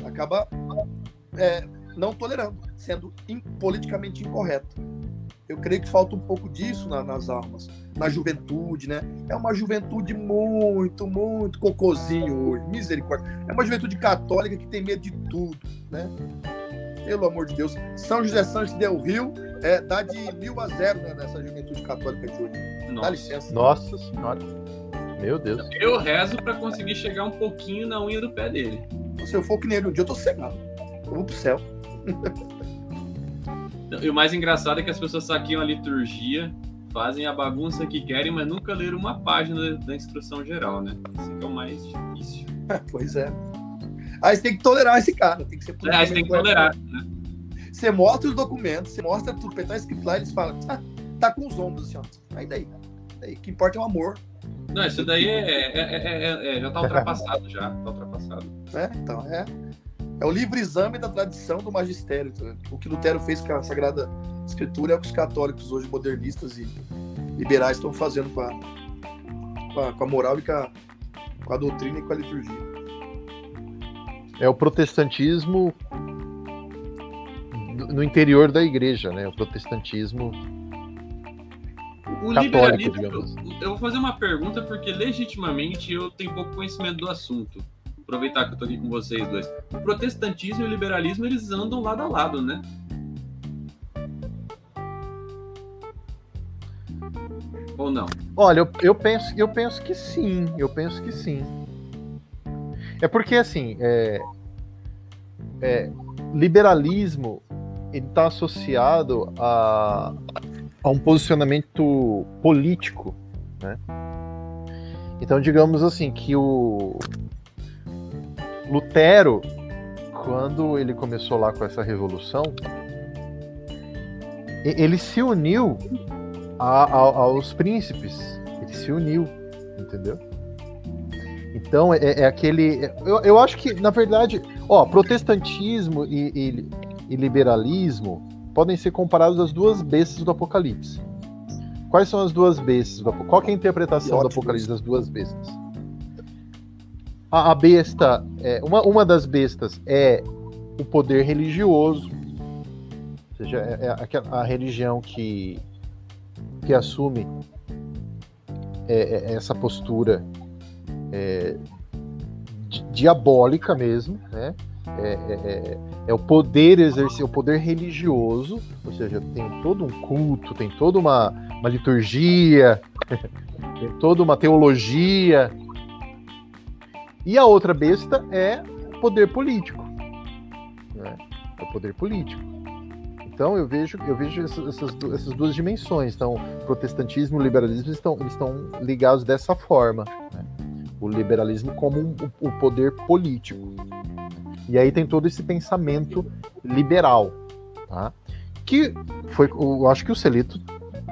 acaba é, não tolerando, sendo in, politicamente incorreto. Eu creio que falta um pouco disso na, nas almas, na juventude, né? É uma juventude muito, muito cocôzinho hoje, misericórdia. É uma juventude católica que tem medo de tudo, né? Pelo amor de Deus. São José Santos Del Rio é, dá de mil a zero né, nessa juventude católica de hoje. Nossa. Dá licença. Nossa Senhora. Meu Deus. Eu rezo para conseguir chegar um pouquinho na unha do pé dele. Se eu for que nele um dia, eu tô cegado. Eu vou pro céu. E o mais engraçado é que as pessoas saqueiam a liturgia, fazem a bagunça que querem, mas nunca leram uma página da instrução geral, né? Isso é o mais difícil. <laughs> pois é. Aí você tem que tolerar esse cara, tem que ser É, aí você tem que tolerar, né? Você mostra os documentos, você mostra tudo, tá escrito lá, eles falam, ah, tá com os ombros assim, ó. Aí daí. Daí, o que importa é o amor. Não, isso daí é, é, é, já tá ultrapassado, já. Tá ultrapassado. É, então, é. É o livre exame da tradição do magistério. Tá? O que Lutero fez com a Sagrada Escritura é o que os católicos, hoje modernistas e liberais, estão fazendo com a, com a, com a moral e com a, com a doutrina e com a liturgia. É o protestantismo no interior da igreja, né? O protestantismo o católico, liberalismo, eu vou fazer uma pergunta porque legitimamente eu tenho pouco conhecimento do assunto aproveitar que eu tô aqui com vocês dois. O protestantismo e o liberalismo, eles andam lado a lado, né? Ou não? Olha, eu, eu, penso, eu penso que sim. Eu penso que sim. É porque, assim, é, é, liberalismo ele está associado a, a um posicionamento político, né? Então, digamos assim, que o, Lutero, quando ele começou lá com essa revolução, ele se uniu a, a, aos príncipes. Ele se uniu, entendeu? Então é, é aquele. Eu, eu, acho que, na verdade, ó, protestantismo e, e, e liberalismo podem ser comparados às duas bestas do Apocalipse. Quais são as duas bestas? Qual é a interpretação do Apocalipse das duas bestas? a, a besta, é, uma, uma das bestas é o poder religioso, ou seja, é, é a, a, religião que, que assume é, é essa postura é, diabólica mesmo, né? É, é, é, o poder exercer, o poder religioso, ou seja, tem todo um culto, tem toda uma, uma liturgia, <laughs> toda uma teologia, e a outra besta é o poder político. Né? É o poder político. Então eu vejo, eu vejo essas, essas duas dimensões. Então, protestantismo e liberalismo estão, estão ligados dessa forma. Né? O, liberalismo como um, o poder político. E aí tem todo esse pensamento liberal, tá? Que foi, eu acho que o Celito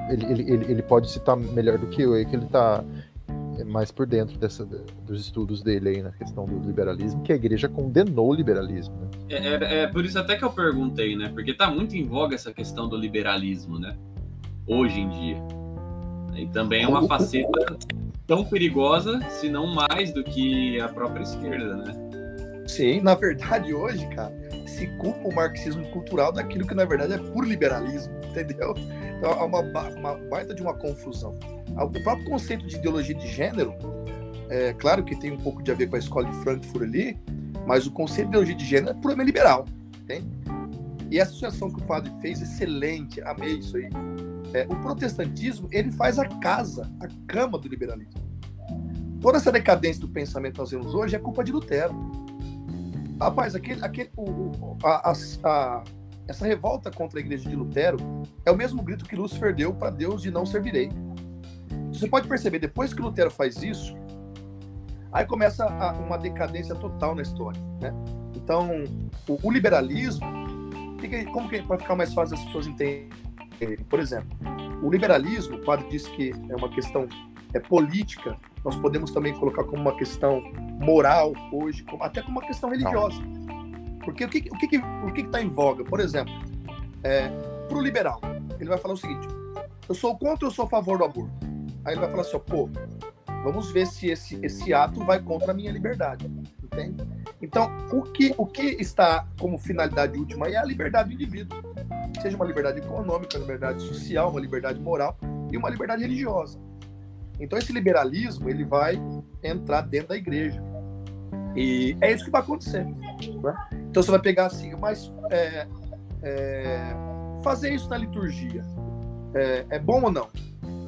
ele, ele, ele pode citar melhor do que eu, que ele está mais por dentro dessa, dos estudos dele aí na questão do liberalismo, que a igreja condenou o liberalismo. Né? É, é, é, por isso até que eu perguntei, né? Porque tá muito em voga essa questão do liberalismo, né? Hoje em dia. E também é uma faceta tão perigosa, se não mais, do que a própria esquerda, né? Sim, na verdade, hoje, cara, se culpa o marxismo cultural daquilo que na verdade é puro liberalismo, <laughs> entendeu? Então é uma, uma baita de uma confusão. O próprio conceito de ideologia de gênero, é claro que tem um pouco de a ver com a escola de Frankfurt ali, mas o conceito de ideologia de gênero é puramente liberal, entende? E essa associação que o padre fez, excelente, amei isso aí. É, o protestantismo, ele faz a casa, a cama do liberalismo. Toda essa decadência do pensamento que nós vemos hoje é culpa de Lutero. Rapaz, aquele, aquele, o, a, a, a, essa revolta contra a igreja de Lutero é o mesmo grito que Lúcifer deu para Deus de não servirei. Você pode perceber, depois que Lutero faz isso, aí começa a, uma decadência total na história. Né? Então, o, o liberalismo, que, como que pode ficar mais fácil as pessoas entenderem? Por exemplo, o liberalismo, o padre disse que é uma questão é, política, nós podemos também colocar como uma questão moral hoje, como, até como uma questão religiosa. Porque o que o que o que está em voga? Por exemplo, é, para o liberal, ele vai falar o seguinte: eu sou contra ou eu sou a favor do aborto? Aí ele vai falar assim: pô, vamos ver se esse, esse ato vai contra a minha liberdade. Entende? Então, o que, o que está como finalidade última é a liberdade do indivíduo. Seja uma liberdade econômica, uma liberdade social, uma liberdade moral e uma liberdade religiosa. Então esse liberalismo ele vai entrar dentro da igreja e é isso que vai acontecer. Né? Então você vai pegar assim, mas é, é, fazer isso na liturgia é, é, bom ou não?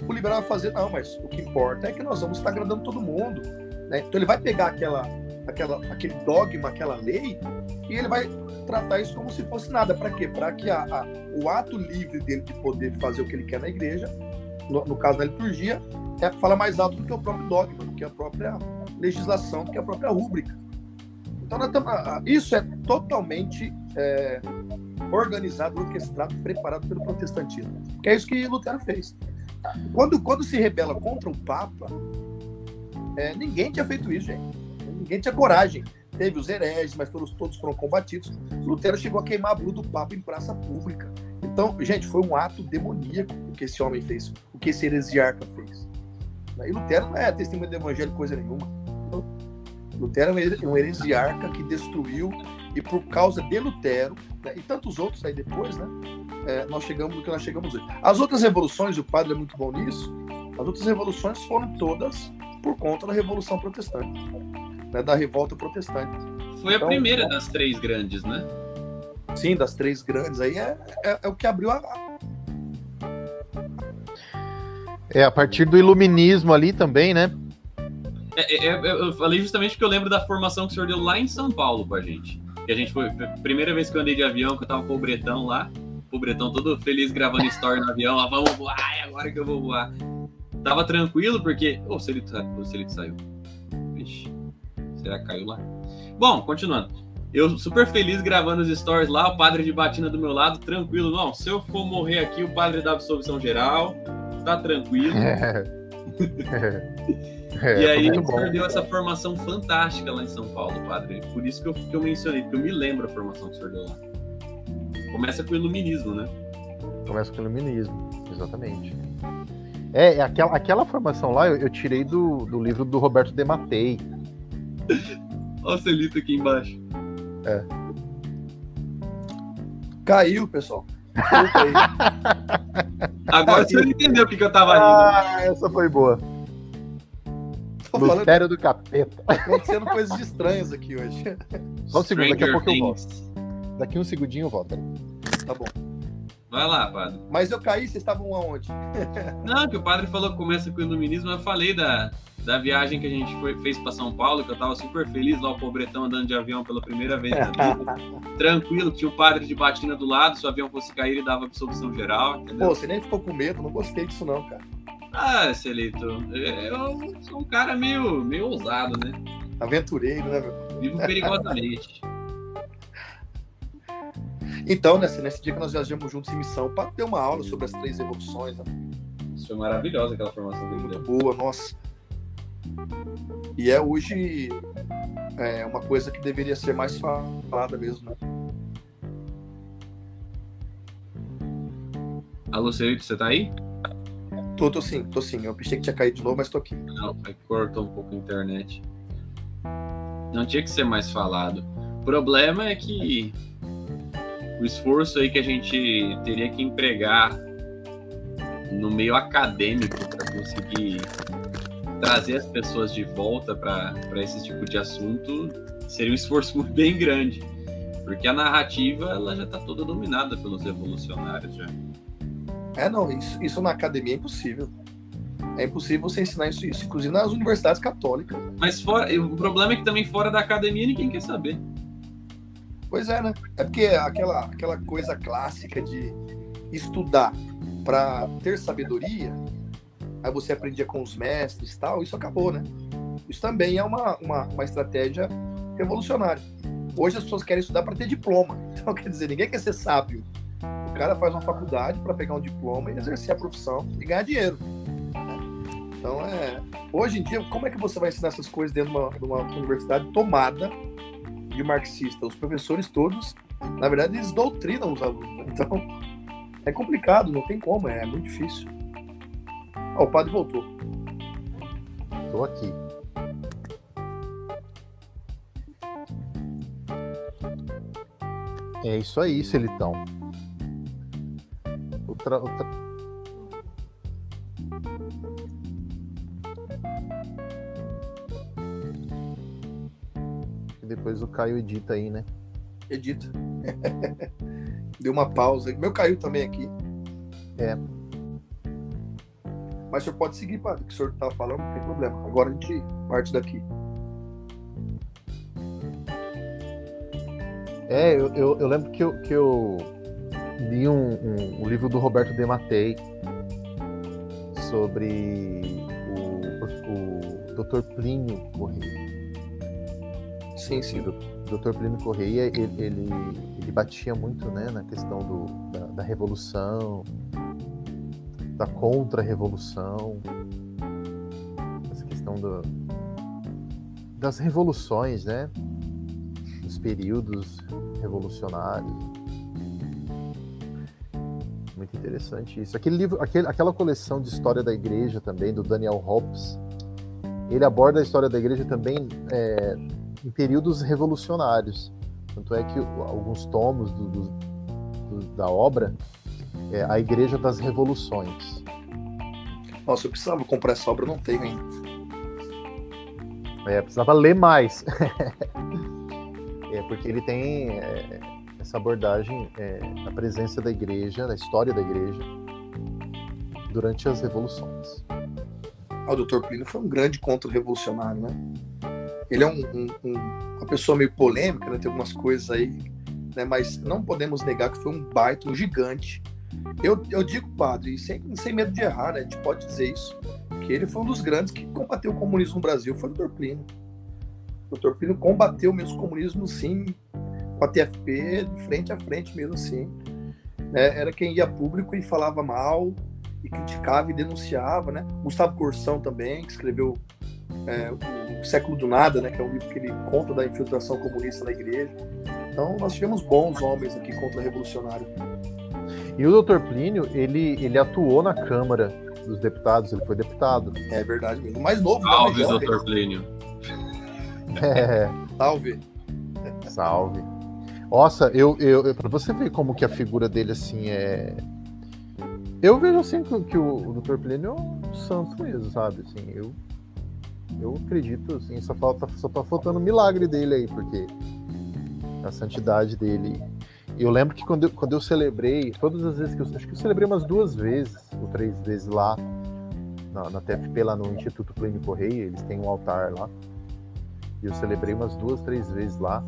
O liberal vai fazer não, mas o que importa é que nós vamos estar agradando todo mundo. Né? Então ele vai pegar aquela, aquela, aquele dogma, aquela lei e ele vai tratar isso como se fosse nada. Para quê? Para que a, a, o ato livre dele de poder fazer o que ele quer na igreja, no, no caso da liturgia, é, fala mais alto do que o próprio dogma, do que a própria legislação, do que a própria rúbrica. Então, isso é totalmente é, organizado, orquestrado, preparado pelo protestantismo. Que é isso que Lutero fez. Quando, quando se rebela contra o Papa, é, ninguém tinha feito isso, gente. Ninguém tinha coragem. Teve os hereges, mas todos, todos foram combatidos. Lutero chegou a queimar a brua do Papa em praça pública. Então, gente, foi um ato demoníaco o que esse homem fez, o que esse heresiarca fez. E Lutero não é testemunho do evangelho coisa nenhuma. Lutero é um heresiarca que destruiu, e por causa de Lutero, né, e tantos outros aí depois, né, é, nós chegamos no que nós chegamos hoje. As outras revoluções, o padre é muito bom nisso, as outras revoluções foram todas por conta da Revolução Protestante, né, da revolta protestante. Foi então, a primeira das três grandes, né? Sim, das três grandes aí é, é, é o que abriu a, é, a partir do iluminismo ali também, né? É, é, é, eu falei justamente porque eu lembro da formação que o senhor deu lá em São Paulo com a gente. Que a gente foi. Primeira vez que eu andei de avião, que eu tava com o Bretão lá. O Bretão todo feliz gravando story no avião. Lá, vamos voar, é agora que eu vou voar. Tava tranquilo, porque. Ô, oh, ele, se ele saiu. Vixe. Será que caiu lá? Bom, continuando. Eu super feliz gravando os stories lá, o padre de batina do meu lado, tranquilo. Não, se eu for morrer aqui, o padre dá absolvição geral tá tranquilo. É. <laughs> e aí o senhor deu essa formação fantástica lá em São Paulo, padre. Por isso que eu, que eu mencionei, porque eu me lembro a formação que o senhor deu lá. Começa com o iluminismo, né? Começa com o iluminismo, exatamente. É, é aquela, aquela formação lá eu, eu tirei do, do livro do Roberto De Matei. Olha o Celito aqui embaixo. É. Caiu, pessoal. <laughs> Agora você não entendeu o que, que eu tava rindo. Ah, essa foi boa. Tô Mistério do capeta. Tá acontecendo coisas estranhas aqui hoje. Só um segundo, daqui a pouco eu volto. Daqui um segundinho eu volto. Tá bom. Vai lá, padre. Mas eu caí, vocês estavam aonde? Não, que o padre falou que começa com o iluminismo, eu falei da, da viagem que a gente foi, fez para São Paulo, que eu tava super feliz lá, o pobretão andando de avião pela primeira vez na vida. <laughs> Tranquilo, tinha o padre de batina do lado, se o avião fosse cair, ele dava absolução geral, entendeu? Pô, você nem ficou com medo, não gostei disso não, cara. Ah, Celito, eu sou um cara meio, meio ousado, né? Aventureiro, né? Vivo perigosamente. <laughs> Então, nesse, nesse dia que nós viajamos juntos em missão, para ter uma aula sobre as três evoluções. Né? Isso foi maravilhosa aquela formação dele. Muito boa, nossa. E é hoje é, uma coisa que deveria ser mais falada mesmo, né? Alô, Celito, você tá aí? Tô, tô sim, tô sim. Eu pensei que tinha caído de novo, mas tô aqui. Não, aí cortou um pouco a internet. Não tinha que ser mais falado. O problema é que o esforço aí que a gente teria que empregar no meio acadêmico para conseguir trazer as pessoas de volta para esse tipo de assunto seria um esforço <laughs> bem grande, porque a narrativa ela já está toda dominada pelos revolucionários já. É, não, isso, isso na academia é impossível. É impossível você ensinar isso, isso, inclusive nas universidades católicas. Mas fora, o problema é que também fora da academia ninguém quer saber. Pois é, né? É porque aquela, aquela coisa clássica de estudar para ter sabedoria, aí você aprendia com os mestres tal, isso acabou, né? Isso também é uma, uma, uma estratégia revolucionária. Hoje as pessoas querem estudar para ter diploma. <laughs> Então, quer dizer, ninguém quer ser sábio. O cara faz uma faculdade para pegar um diploma e exercer a profissão e ganhar dinheiro. Então, é. Hoje em dia, como é que você vai ensinar essas coisas dentro de uma, de uma universidade tomada de marxista? Os professores todos, na verdade, eles doutrinam os alunos. Então, é complicado, não tem como, é muito difícil. Ó, o padre voltou. Estou aqui. É isso aí, Celitão. Outra, outra... E depois o Caio edita aí, né? Edita. <laughs> Deu uma pausa. Meu caiu também aqui. É. Mas o senhor pode seguir, padre, o que o senhor estava falando, não tem problema. Agora a gente parte daqui. É, eu, eu, eu lembro que eu, que eu li um, um, um, livro do Roberto De Mattei sobre o, o, o Dr. Plínio Correia. Sim, sim. O Dr. Plínio Correia, ele, ele, ele, batia muito né, na questão do, da, da revolução, da contra-revolução, essa questão do, das revoluções, né? Dos períodos revolucionários. Muito interessante isso. Aquele livro, aquele, aquela coleção de história da igreja também, do Daniel Hobbes, ele aborda a história da igreja também é, em períodos revolucionários. Tanto é que alguns tomos do, do, do, da obra é A Igreja das Revoluções. Nossa, eu precisava comprar essa obra, não tenho ainda. É, precisava ler mais. <laughs> é, porque ele tem é, essa abordagem é, da presença da igreja, da história da igreja, durante as revoluções. Ah, o Dr. Plínio foi um grande contra-revolucionário, né? Ele é um, um, um, uma pessoa meio polêmica, né? Tem algumas coisas aí, né? Mas não podemos negar que foi um baita, um gigante eu, eu digo, padre, sem, sem medo de errar, né? A gente pode dizer isso, que ele foi um dos grandes que combateu o comunismo no Brasil, foi o Dr. Plínio. O Dr. Plínio combateu mesmo o comunismo, sim, com a TFP, de frente a frente mesmo assim. Né? Era quem ia público e falava mal, e criticava e denunciava, né? Gustavo Corsão também, que escreveu é, o Século do Nada, né? Que é um livro que ele conta da infiltração comunista na igreja. Então, nós tivemos bons homens aqui contra-revolucionários. E o Dr. Plínio, ele, ele atuou na Câmara dos Deputados, ele foi deputado. É verdade mesmo. Mais novo, Salve, né? Dr. Plínio. É. Salve. Salve. Nossa, eu, eu, eu para você ver como que a figura dele assim é eu vejo assim que, que o, o Dr. Plínio é um santo mesmo, sabe? Assim, eu eu acredito assim, só falta só tá faltando o milagre dele aí, porque a santidade dele eu lembro que quando eu, quando eu celebrei, todas as vezes que eu. Acho que eu celebrei umas duas vezes, ou três vezes lá, na, na TFP, lá no Instituto Plínio Correia, eles têm um altar lá. E eu celebrei umas duas, três vezes lá.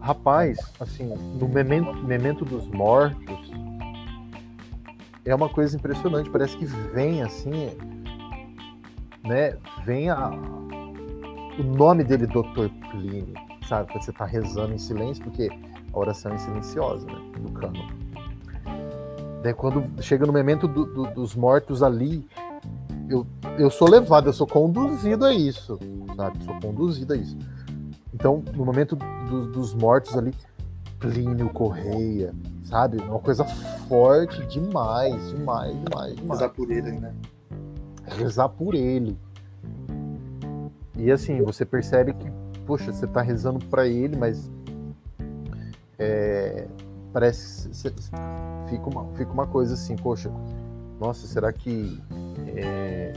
Rapaz, assim, no memento, memento dos mortos, é uma coisa impressionante. Parece que vem assim, né? Vem a, o nome dele, Dr. Plínio, sabe? Quando você tá rezando em silêncio, porque a oração é silenciosa, né? Do cano. Daí quando chega no momento do, do, dos mortos ali, eu, eu sou levado, eu sou conduzido a isso, sabe? Sou conduzido a isso. Então, no momento do, dos mortos ali, Plínio Correia, sabe? Uma coisa forte demais, demais, demais, demais. Rezar por ele, né? Rezar por ele. E assim, você percebe que, poxa, você tá rezando para ele, mas é, parece fica uma, fica uma coisa assim, poxa, nossa, será que é,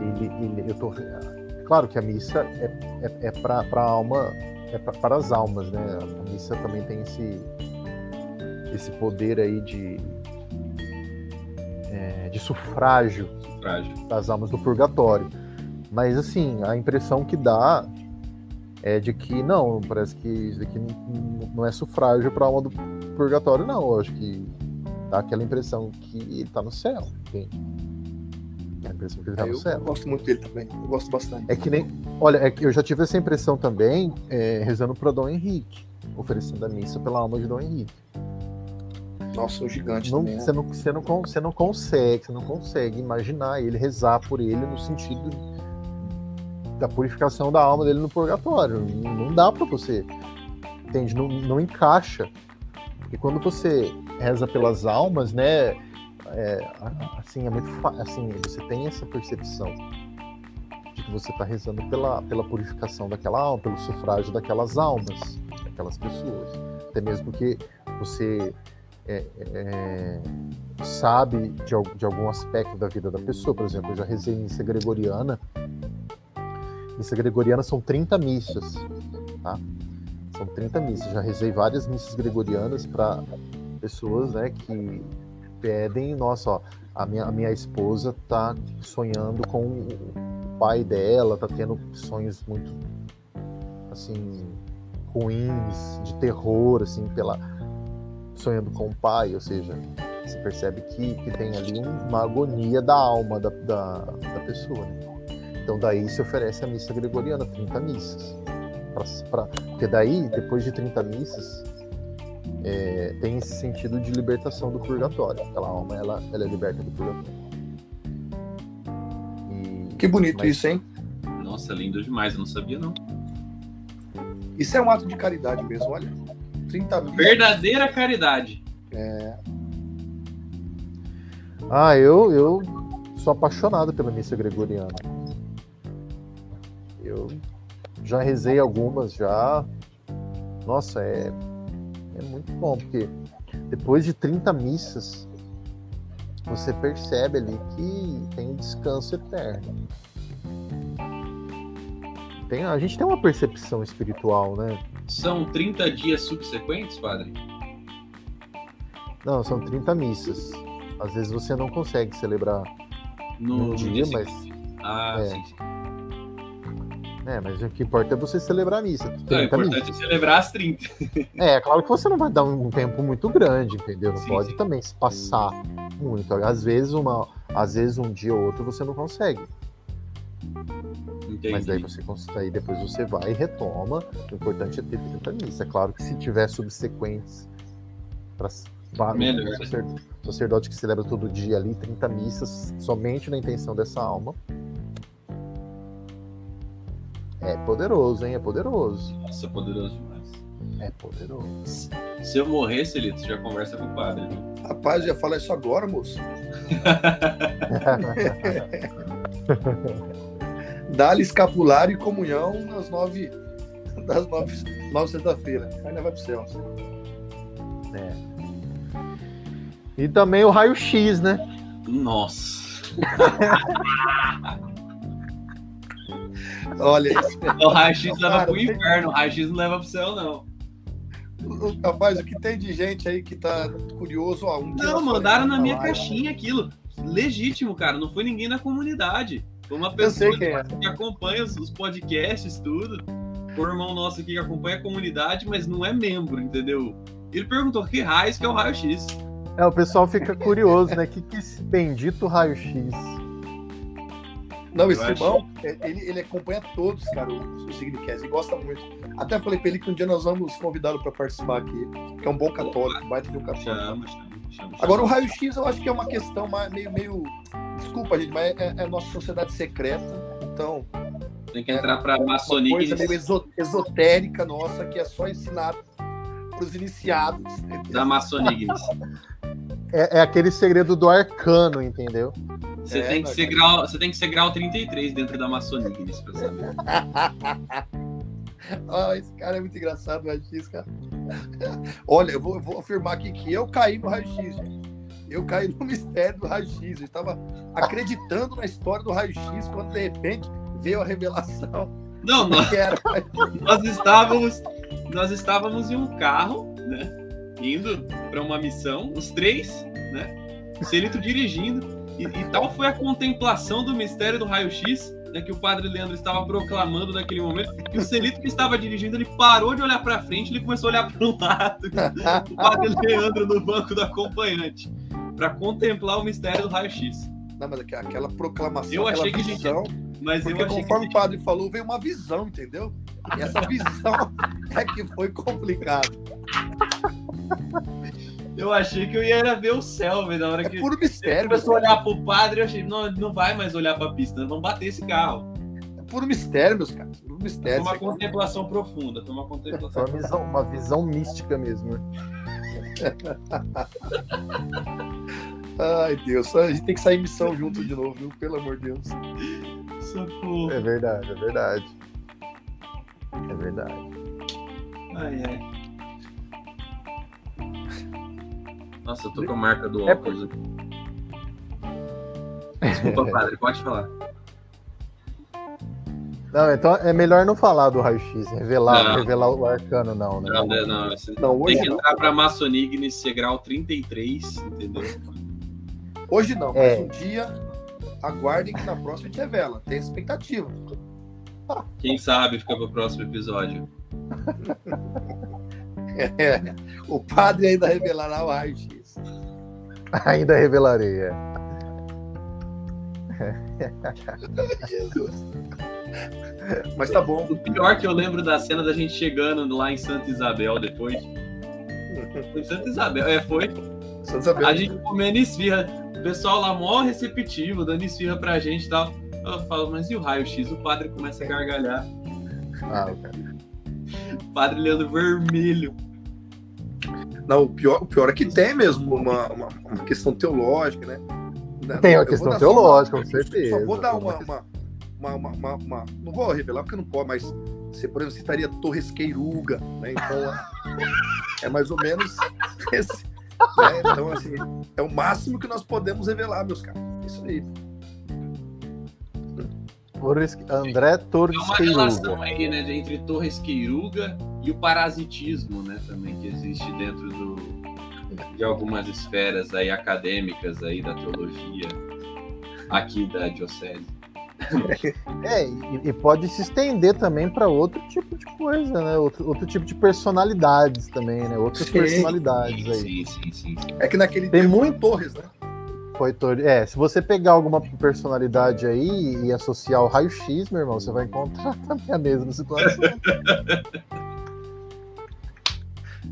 ele, ele, eu tô claro que a missa é, é, é para a alma é pra, para as almas né? A missa também tem esse esse poder aí de é, de sufrágio, sufrágio. das almas do purgatório. Mas assim a impressão que dá é de que não parece que isso aqui não é sufrágio para alma do purgatório não eu acho que dá aquela impressão que ele tá no céu, entende? A impressão que ele tá é, no céu. Eu gosto muito dele também, eu gosto bastante. É que nem. Olha, é que eu já tive essa impressão também é, rezando para Dom Henrique, oferecendo a missa pela alma de Dom Henrique. Nossa, um gigante não, também. Né? Você, não, você, não, você não consegue, você não consegue imaginar ele rezar por ele no sentido da purificação da alma dele no purgatório. Não, dá para você. Entende? Não, não encaixa. E quando você reza pelas almas, né? É, assim, é muito assim, você tem essa percepção de que você está rezando pela, pela purificação daquela alma, pelo sufrágio daquelas almas, daquelas pessoas. Até mesmo que você é, é, sabe de, de, algum aspecto da vida da pessoa. Por exemplo, eu já rezei missa gregoriana. Missa gregoriana são 30 missas, tá? São 30 missas. Já rezei várias missas gregorianas para pessoas, né, que pedem, nossa, ó, a minha, a minha esposa tá sonhando com o pai dela, tá tendo sonhos muito, assim, ruins, de terror, assim, pela sonhando com o pai, ou seja, você percebe que, que tem ali uma agonia da alma da, da, da pessoa. Né? Então daí se oferece a missa gregoriana, 30 missas. Pra, pra, porque daí, depois de 30 missas, é, tem esse sentido de libertação do purgatório. Aquela alma, ela, ela é liberta do purgatório. E, que bonito mas... isso, hein? Nossa, lindo demais, eu não sabia não. Isso é um ato de caridade mesmo, olha. 30 mil. Verdadeira caridade. É. Ah, eu, eu sou apaixonado pela missa gregoriana. Eu já rezei algumas já. Nossa, é é muito bom, porque depois de 30 missas, você percebe ali que tem um descanso eterno. Tem, a gente tem uma percepção espiritual, né? São 30 dias subsequentes, padre? Não, são 30 missas. Às vezes você não consegue celebrar no, dia, mas. Ah, é. sim, sim. É, mas o que importa é você celebrar a missa. Não, é importante é celebrar as 30. É, claro que você não vai dar um tempo muito grande, entendeu? Não sim, pode sim. também se passar muito. Às vezes, uma, às vezes um dia ou outro você não consegue. Entendi. Mas daí você consegue, depois você vai e retoma. O importante é ter 30 missas. É claro que se tiver subsequentes para. O sacerdote que celebra todo dia ali, 30 missas, somente na intenção dessa alma é poderoso, hein? É poderoso. Nossa, é poderoso demais. É poderoso. Se eu morrer, Celito, você já conversa com o padre. Viu? Rapaz, já fala isso agora, moço. <laughs> Dá-lhe escapulário e comunhão nas nove, das nove, nove sexta-feira. Aí vai pro céu. É. E também o raio-x, né? Nossa. <laughs> Olha <laughs> O raio-x leva pro inferno, o raio-x não leva pro céu, não. Rapaz, o que tem de gente aí que tá curioso, ó, um Não, mandaram na minha caixinha aquilo. Legítimo, cara. Não foi ninguém da comunidade. Foi uma pessoa que, é. que acompanha os, podcasts, tudo. Foi um irmão nosso aqui que acompanha a comunidade, mas não é membro, entendeu? Ele perguntou que raios que é o raio-x. É, o pessoal fica curioso, né? Que que esse bendito raio-x? Não, esse irmão, é, ele, ele acompanha todos, cara, o, Signicast, ele gosta muito. Até falei pra ele que um dia nós vamos convidá-lo pra participar aqui, que é um bom católico, baita de um católico. Chama, chama, chama. Agora, o raio-x eu acho que é uma questão mais- meio, meio. Desculpa, gente, mas é, é nossa sociedade secreta, então. Tem que entrar pra Uma maçonia. coisa meio esotérica nossa, que é só ensinado pros iniciados. Da maçonia. <laughs> É, é aquele segredo do arcano, entendeu? Você, É, tem que ser grau, você tem que ser grau 33 dentro da maçonia, isso pra saber. Ah, esse cara é muito engraçado, o raio-x, cara. <laughs> Olha, eu vou, eu vou afirmar aqui que eu caí no raio-x, gente. Eu caí no mistério do raio-x. Eu estava acreditando na história do raio-x quando de repente veio a revelação Não, nós, <laughs> nós estávamos nós estávamos em um carro, né? Indo para uma missão, os três, né? O Celito dirigindo. E, e tal foi a contemplação do mistério do raio-x, né, que o padre Leandro estava proclamando naquele momento. E o Celito que estava dirigindo, ele parou de olhar para frente, ele começou a olhar para um lado. <laughs> O padre Leandro no banco do acompanhante, para contemplar o mistério do raio-x. Não, mas aquela- proclamação, Eu achei aquela que a gente- visão. Mas Porque eu achei conforme que o padre falou, veio uma visão, entendeu? E essa visão <laughs> é que foi complicado. Eu achei que eu ia ver o céu, velho, na hora É que puro mistério. começou a olhar pro padre, eu achei, não, ele não vai mais olhar pra pista, nós vamos bater esse carro. cara. É puro mistério, meus caras. Puro Foi mistério. uma isso aqui. contemplação profunda, foi uma Foi contemplação. uma visão, uma visão mística mesmo. né? <laughs> Ai, Deus. A gente tem que sair em missão junto de novo, viu? Pelo amor de Deus. Socorro. É verdade, é verdade. É verdade. Ai, ai. Nossa, eu tô com a marca do É óculos aqui. <laughs> Desculpa, padre, pode falar. Não, então é melhor não falar do raio-x, revelar, Não. revelar o arcano, não, né? Não, não, não, Não, tem que não. entrar pra maçonia nesse grau 33, entendeu? Hoje não, É. mas um dia aguardem que na próxima a gente revela. Tem expectativa. Quem sabe fica pro próximo episódio. <laughs> <laughs> O padre ainda revelará o raio-x. Ainda revelarei, é. Jesus. <laughs> Mas tá bom. O pior que eu lembro da cena da gente chegando lá em Santa Isabel depois. Foi em Santa Isabel, é, foi. Santa Isabel. A gente comendo esfirra. O pessoal lá mó receptivo, dando esfirra pra gente e tal. Eu falo, mas e o raio-x? O padre começa a gargalhar. Ah, cara. Padre Leandro vermelho. Não, o pior, o pior é que tem mesmo uma, uma, uma questão teológica, né? Né, Tem a questão teológica, uma- com certeza. Só vou dar uma uma, uma, uma, uma- uma- Não vou revelar porque não pode, mas você, por exemplo, citaria Torres Queiruga, né? Então é mais ou menos esse. né? Então, assim, é o máximo que nós podemos revelar, meus caras. Isso aí. Torres- André É Torres uma relação Queiruga. aí, né, entre Torres Queiruga e o parasitismo, né, também, que existe dentro do, de algumas esferas aí acadêmicas aí da teologia aqui da diocese. <laughs> É, e, e pode se estender também para outro tipo de coisa, né? Outro, outro tipo de personalidades também, né? Outras Sim. personalidades aí. Sim, sim, sim, sim. É que naquele Tem tempo muito- Torres, né? Foi Tor- É, se você pegar alguma personalidade aí e associar o raio-x, meu irmão, você vai encontrar <laughs> também a mesma situação.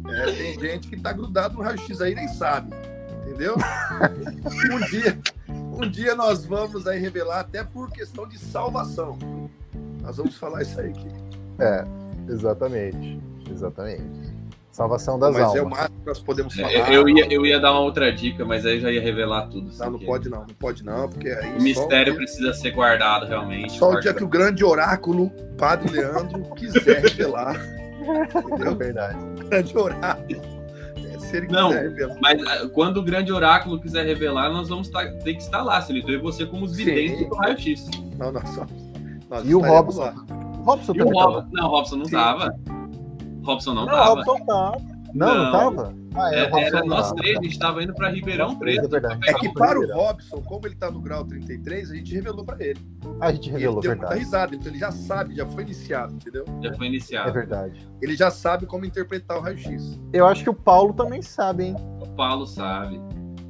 É, tem gente que tá grudado no raio-x aí e nem sabe. Entendeu? um dia, um dia nós vamos aí revelar até por questão de salvação. Nós vamos falar isso aí aqui. É, exatamente. Exatamente. Salvação das Mas é o almas. máximo que nós podemos falar. É, eu, ia, eu ia dar uma outra dica, mas aí já ia revelar tudo. Não, não assim, pode não, não pode não, porque aí O mistério só, precisa ser guardado realmente. só o dia que o grande oráculo, Padre Leandro, <laughs> quiser revelar. É Entendeu? verdade. O grande oráculo. É, se ele Não. quiser revelar. Mas ah, quando o grande oráculo quiser revelar, nós vamos tá- ter que estar lá, Celito. E você como os videntes do raio-x. Não, nós só. nós E o Robson? lá. Robson E o. Robson? Não, o Robson não Sim. Robson não, Não, tava. Robson tava. Não, não, Não. tava? Ah, É, Robson era nós tava. três, a gente tava indo pra Ribeirão três, Preto. É verdade. É que para o. Robson, como ele tá no grau 33, a gente revelou para ele. A gente E ele revelou, deu muita verdade. risada, então ele já sabe, já foi iniciado, entendeu? Já foi É iniciado. verdade. Ele já sabe como interpretar o raio-x. Eu acho que o Paulo também sabe, hein? o Paulo sabe.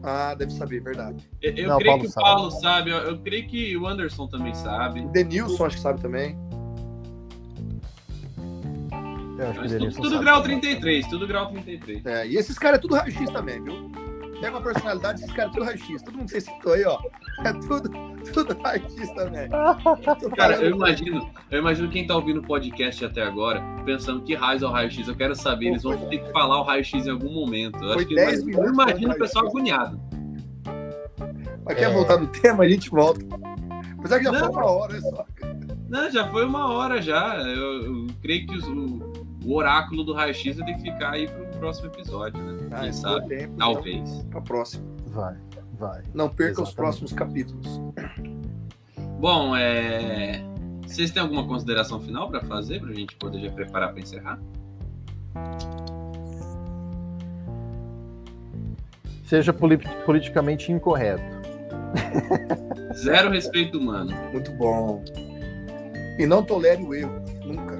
Ah, deve saber, verdade. Eu, eu Não, creio Paulo que o sabe. Paulo sabe, eu, eu creio que o Anderson também sabe. O Denilson acho que sabe também. Eu acho que Mas tudo, Denilson tudo sabe. grau 33, tudo grau 33. É, e esses caras é tudo raio-x também, viu? Pega uma personalidade, esses caras é tudo raio-x. Todo mundo que você citou aí, ó. É tudo, tudo raio-x também. Cara, eu imagino, eu imagino quem tá ouvindo o podcast até agora, pensando que raio é o raio-x. Eu quero saber, eles vão ter que falar o raio-x em algum momento. Eu, acho que 10 eu imagino, eu imagino o pessoal agoniado. Mas quer É. voltar no tema, a gente volta. Apesar que já Não. foi uma hora, só. Não, já foi uma hora já. Eu, eu creio que os- o, o oráculo do raio-x vai ter que ficar aí pro próximo episódio, né? Ah, Quem sabe? tempo, Talvez. Então, pra próxima. Vai, vai. Não perca os Exatamente. próximos capítulos. Bom, é. Vocês têm alguma consideração final para fazer, pra gente poder já preparar para encerrar? Seja poli- politicamente incorreto. Zero respeito humano. Muito bom. E não tolere o erro, nunca.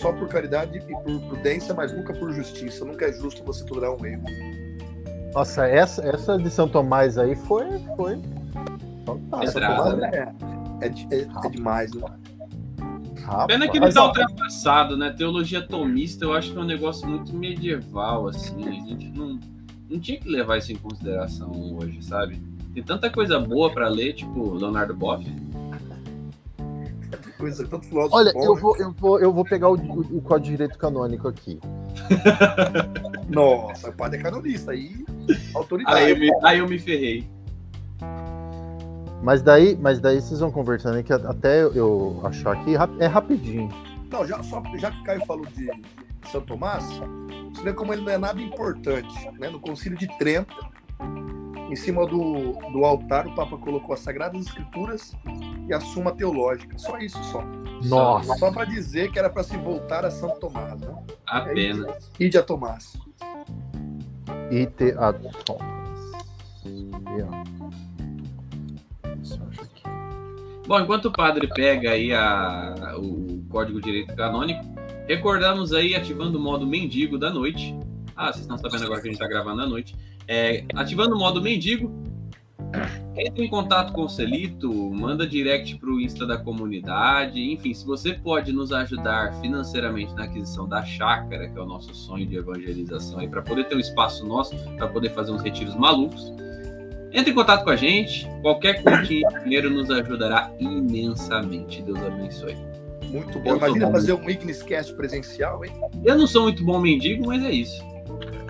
Só por caridade e por prudência, mas nunca por justiça. Nunca é justo você tolerar um erro. Nossa, essa, essa de São Tomás aí foi. foi né? é, é, é- é demais, né? Rapaz. Pena que ele tá ultrapassado, né? Teologia tomista eu acho que é um negócio muito medieval, assim. A gente não, não tinha que levar isso em consideração hoje, sabe? Tem tanta coisa boa para ler, tipo Leonardo Boff. Coisa, tanto filósofo Olha, bom, eu né? vou, eu, vou, eu vou pegar o, o, o Código de Direito Canônico aqui. <laughs> Nossa, o padre é canonista. Aí, autoridade. Aí eu me, aí eu me ferrei. Mas daí, mas daí vocês vão conversando aí que até eu, achar aqui rap- é rapidinho. Não, já, só, já que o Caio falou de São Tomás, você vê como ele não é nada importante. Né? No Concílio de Trento, em cima do, do altar, o Papa colocou as Sagradas Escrituras e a Suma Teológica. Só isso, só. Nossa. Só para dizer que era para se voltar a São Tomás. Né? Apenas. Ide a Tomás. E te, a, aqui. Bom, enquanto o padre pega aí a, o Código de Direito Canônico, recordamos aí ativando o modo mendigo da noite. Ah, vocês estão sabendo agora que a gente está gravando à noite. É, ativando o modo mendigo, entre em contato com o Celito, manda direct para o Insta da comunidade. Enfim, se você pode nos ajudar financeiramente na aquisição da chácara, que é o nosso sonho de evangelização aí, para poder ter um espaço nosso, para poder fazer uns retiros malucos. Entre em contato com a gente. Qualquer quantia de dinheiro nos ajudará imensamente. Deus abençoe. Muito Eu bom. tô Imagina fazer um Igniscast presencial, hein? Eu não sou muito bom mendigo, mas é isso.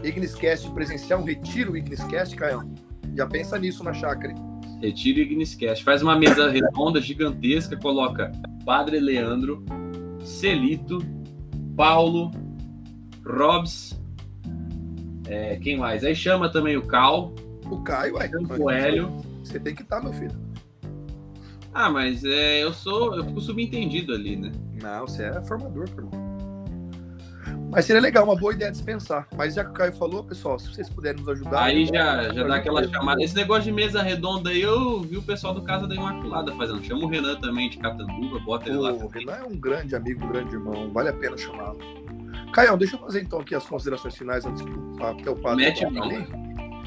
Igniscast presencial, um retiro Igniscast, Caio. Já pensa nisso na chácara. Retiro Igniscast. Faz uma mesa redonda, gigantesca, coloca Padre Leandro, Celito, Paulo, Robs, é, quem mais? Aí chama também o Cal, O Caio, ué. o Hélio. Você tem que estar, meu filho. Ah, mas é, eu sou, eu fico subentendido ali, né? Não, você é formador, irmão. Mas seria legal, uma boa ideia dispensar. Mas já que o Caio falou, pessoal, se vocês puderem nos ajudar. Aí eu- já, já eu- dá aquela chamada. Esse negócio de mesa redonda aí, eu vi o pessoal do Casa da Imaculada fazendo. Chama o Renan também de Catanduva, bota ele lá O. Renan é um grande amigo, um grande irmão. Vale a pena chamá-lo. Caião, deixa eu fazer então aqui as considerações finais antes que o, o padre. Mete bronca. ali.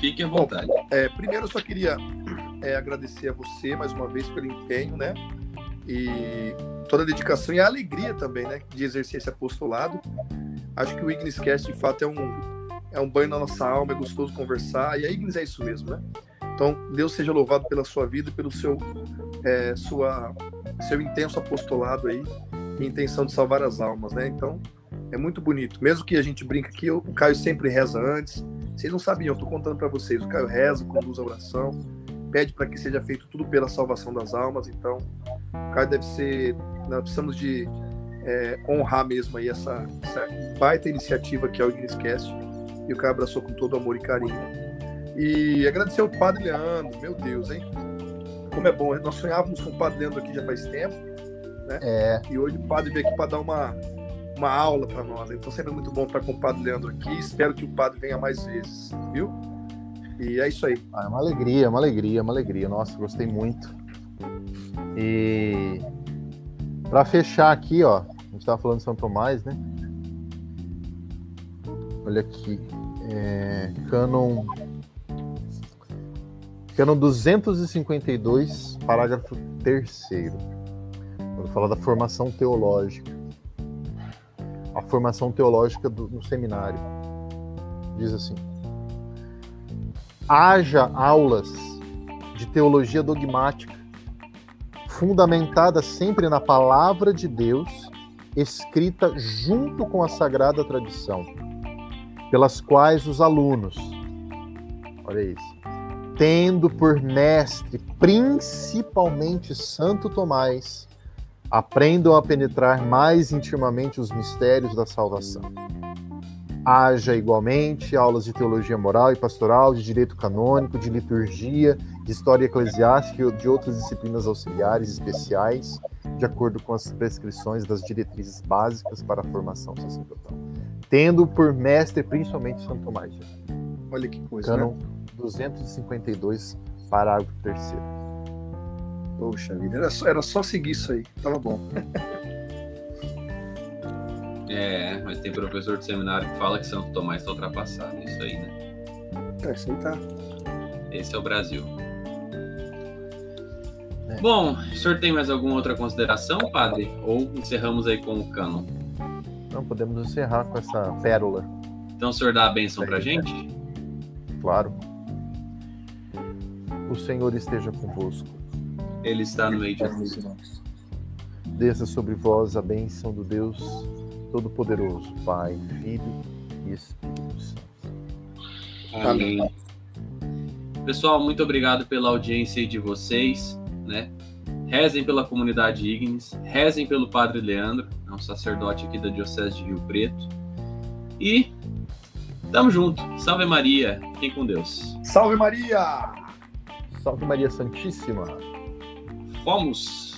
Fique à vontade. É, primeiro, eu só queria é, agradecer a você mais uma vez pelo empenho, né? E toda a dedicação e a alegria também, né? De exercer esse apostolado. Acho que o Igniscast, de fato, é um, é um banho na nossa alma, é gostoso conversar. E a Ignis é isso mesmo, né? Então, Deus seja louvado pela sua vida e pelo seu, é, sua, seu intenso apostolado aí e intenção de salvar as almas, né? Então, é muito bonito. Mesmo que a gente brinca aqui, o Caio sempre reza antes. Vocês não sabiam, eu tô contando para vocês. O Caio reza, conduz a oração, pede para que seja feito tudo pela salvação das almas. Então, o Caio deve ser. Nós precisamos de é, honrar mesmo aí essa, essa baita iniciativa que é o Igniscast. E o Caio abraçou com todo amor e carinho. E agradecer ao Padre Leandro, meu Deus, hein? Como é bom. Nós sonhávamos com o Padre Leandro aqui já faz tempo. É, E hoje o padre veio aqui para dar uma, uma aula para nós. Então sempre é muito bom estar com o padre Leandro aqui. Espero que o padre venha mais vezes, viu? E é isso aí. ah, é uma alegria, uma alegria, uma alegria. Nossa, gostei muito. E para fechar aqui, ó, a gente tava falando de São Tomás, né? Olha aqui, é, Canon Cânon 252, parágrafo 3 Vou falar da formação teológica. A formação teológica do, no seminário. Diz assim: haja aulas de teologia dogmática, fundamentada sempre na palavra de Deus, escrita junto com a sagrada tradição, pelas quais os alunos, olha isso, tendo por mestre principalmente Santo Tomás, aprendam a penetrar mais intimamente os mistérios da salvação. Haja igualmente aulas de teologia moral e pastoral, de direito canônico, de liturgia, de história eclesiástica e de outras disciplinas auxiliares especiais, de acordo com as prescrições das diretrizes básicas para a formação sacerdotal. Tendo por mestre principalmente Santo Tomás. Olha que coisa, Cânon né? 252, parágrafo 3 Poxa vida, era só, era só seguir isso aí, tava bom. <laughs> É, mas tem professor de seminário que fala que Santo Tomás está ultrapassado. É isso aí, né? É, isso aí tá. Esse é o Brasil. É. Bom, o senhor tem mais alguma outra consideração, padre? Ou encerramos aí com o cânon? Não, podemos encerrar com essa pérola, Então o senhor dá a benção pra gente? claro. O Senhor esteja convosco. Ele está no meio de nós. Desça sobre vós a bênção do Deus Todo-Poderoso, Pai, Filho e Espírito Santo. Amém. Pessoal, muito obrigado pela audiência de vocês, né? Rezem pela comunidade Ignis, rezem pelo Padre Leandro, é um sacerdote aqui da Diocese de Rio Preto. E tamo junto. Salve Maria, fiquem com Deus. Salve Maria! Salve Maria Santíssima! Fomos!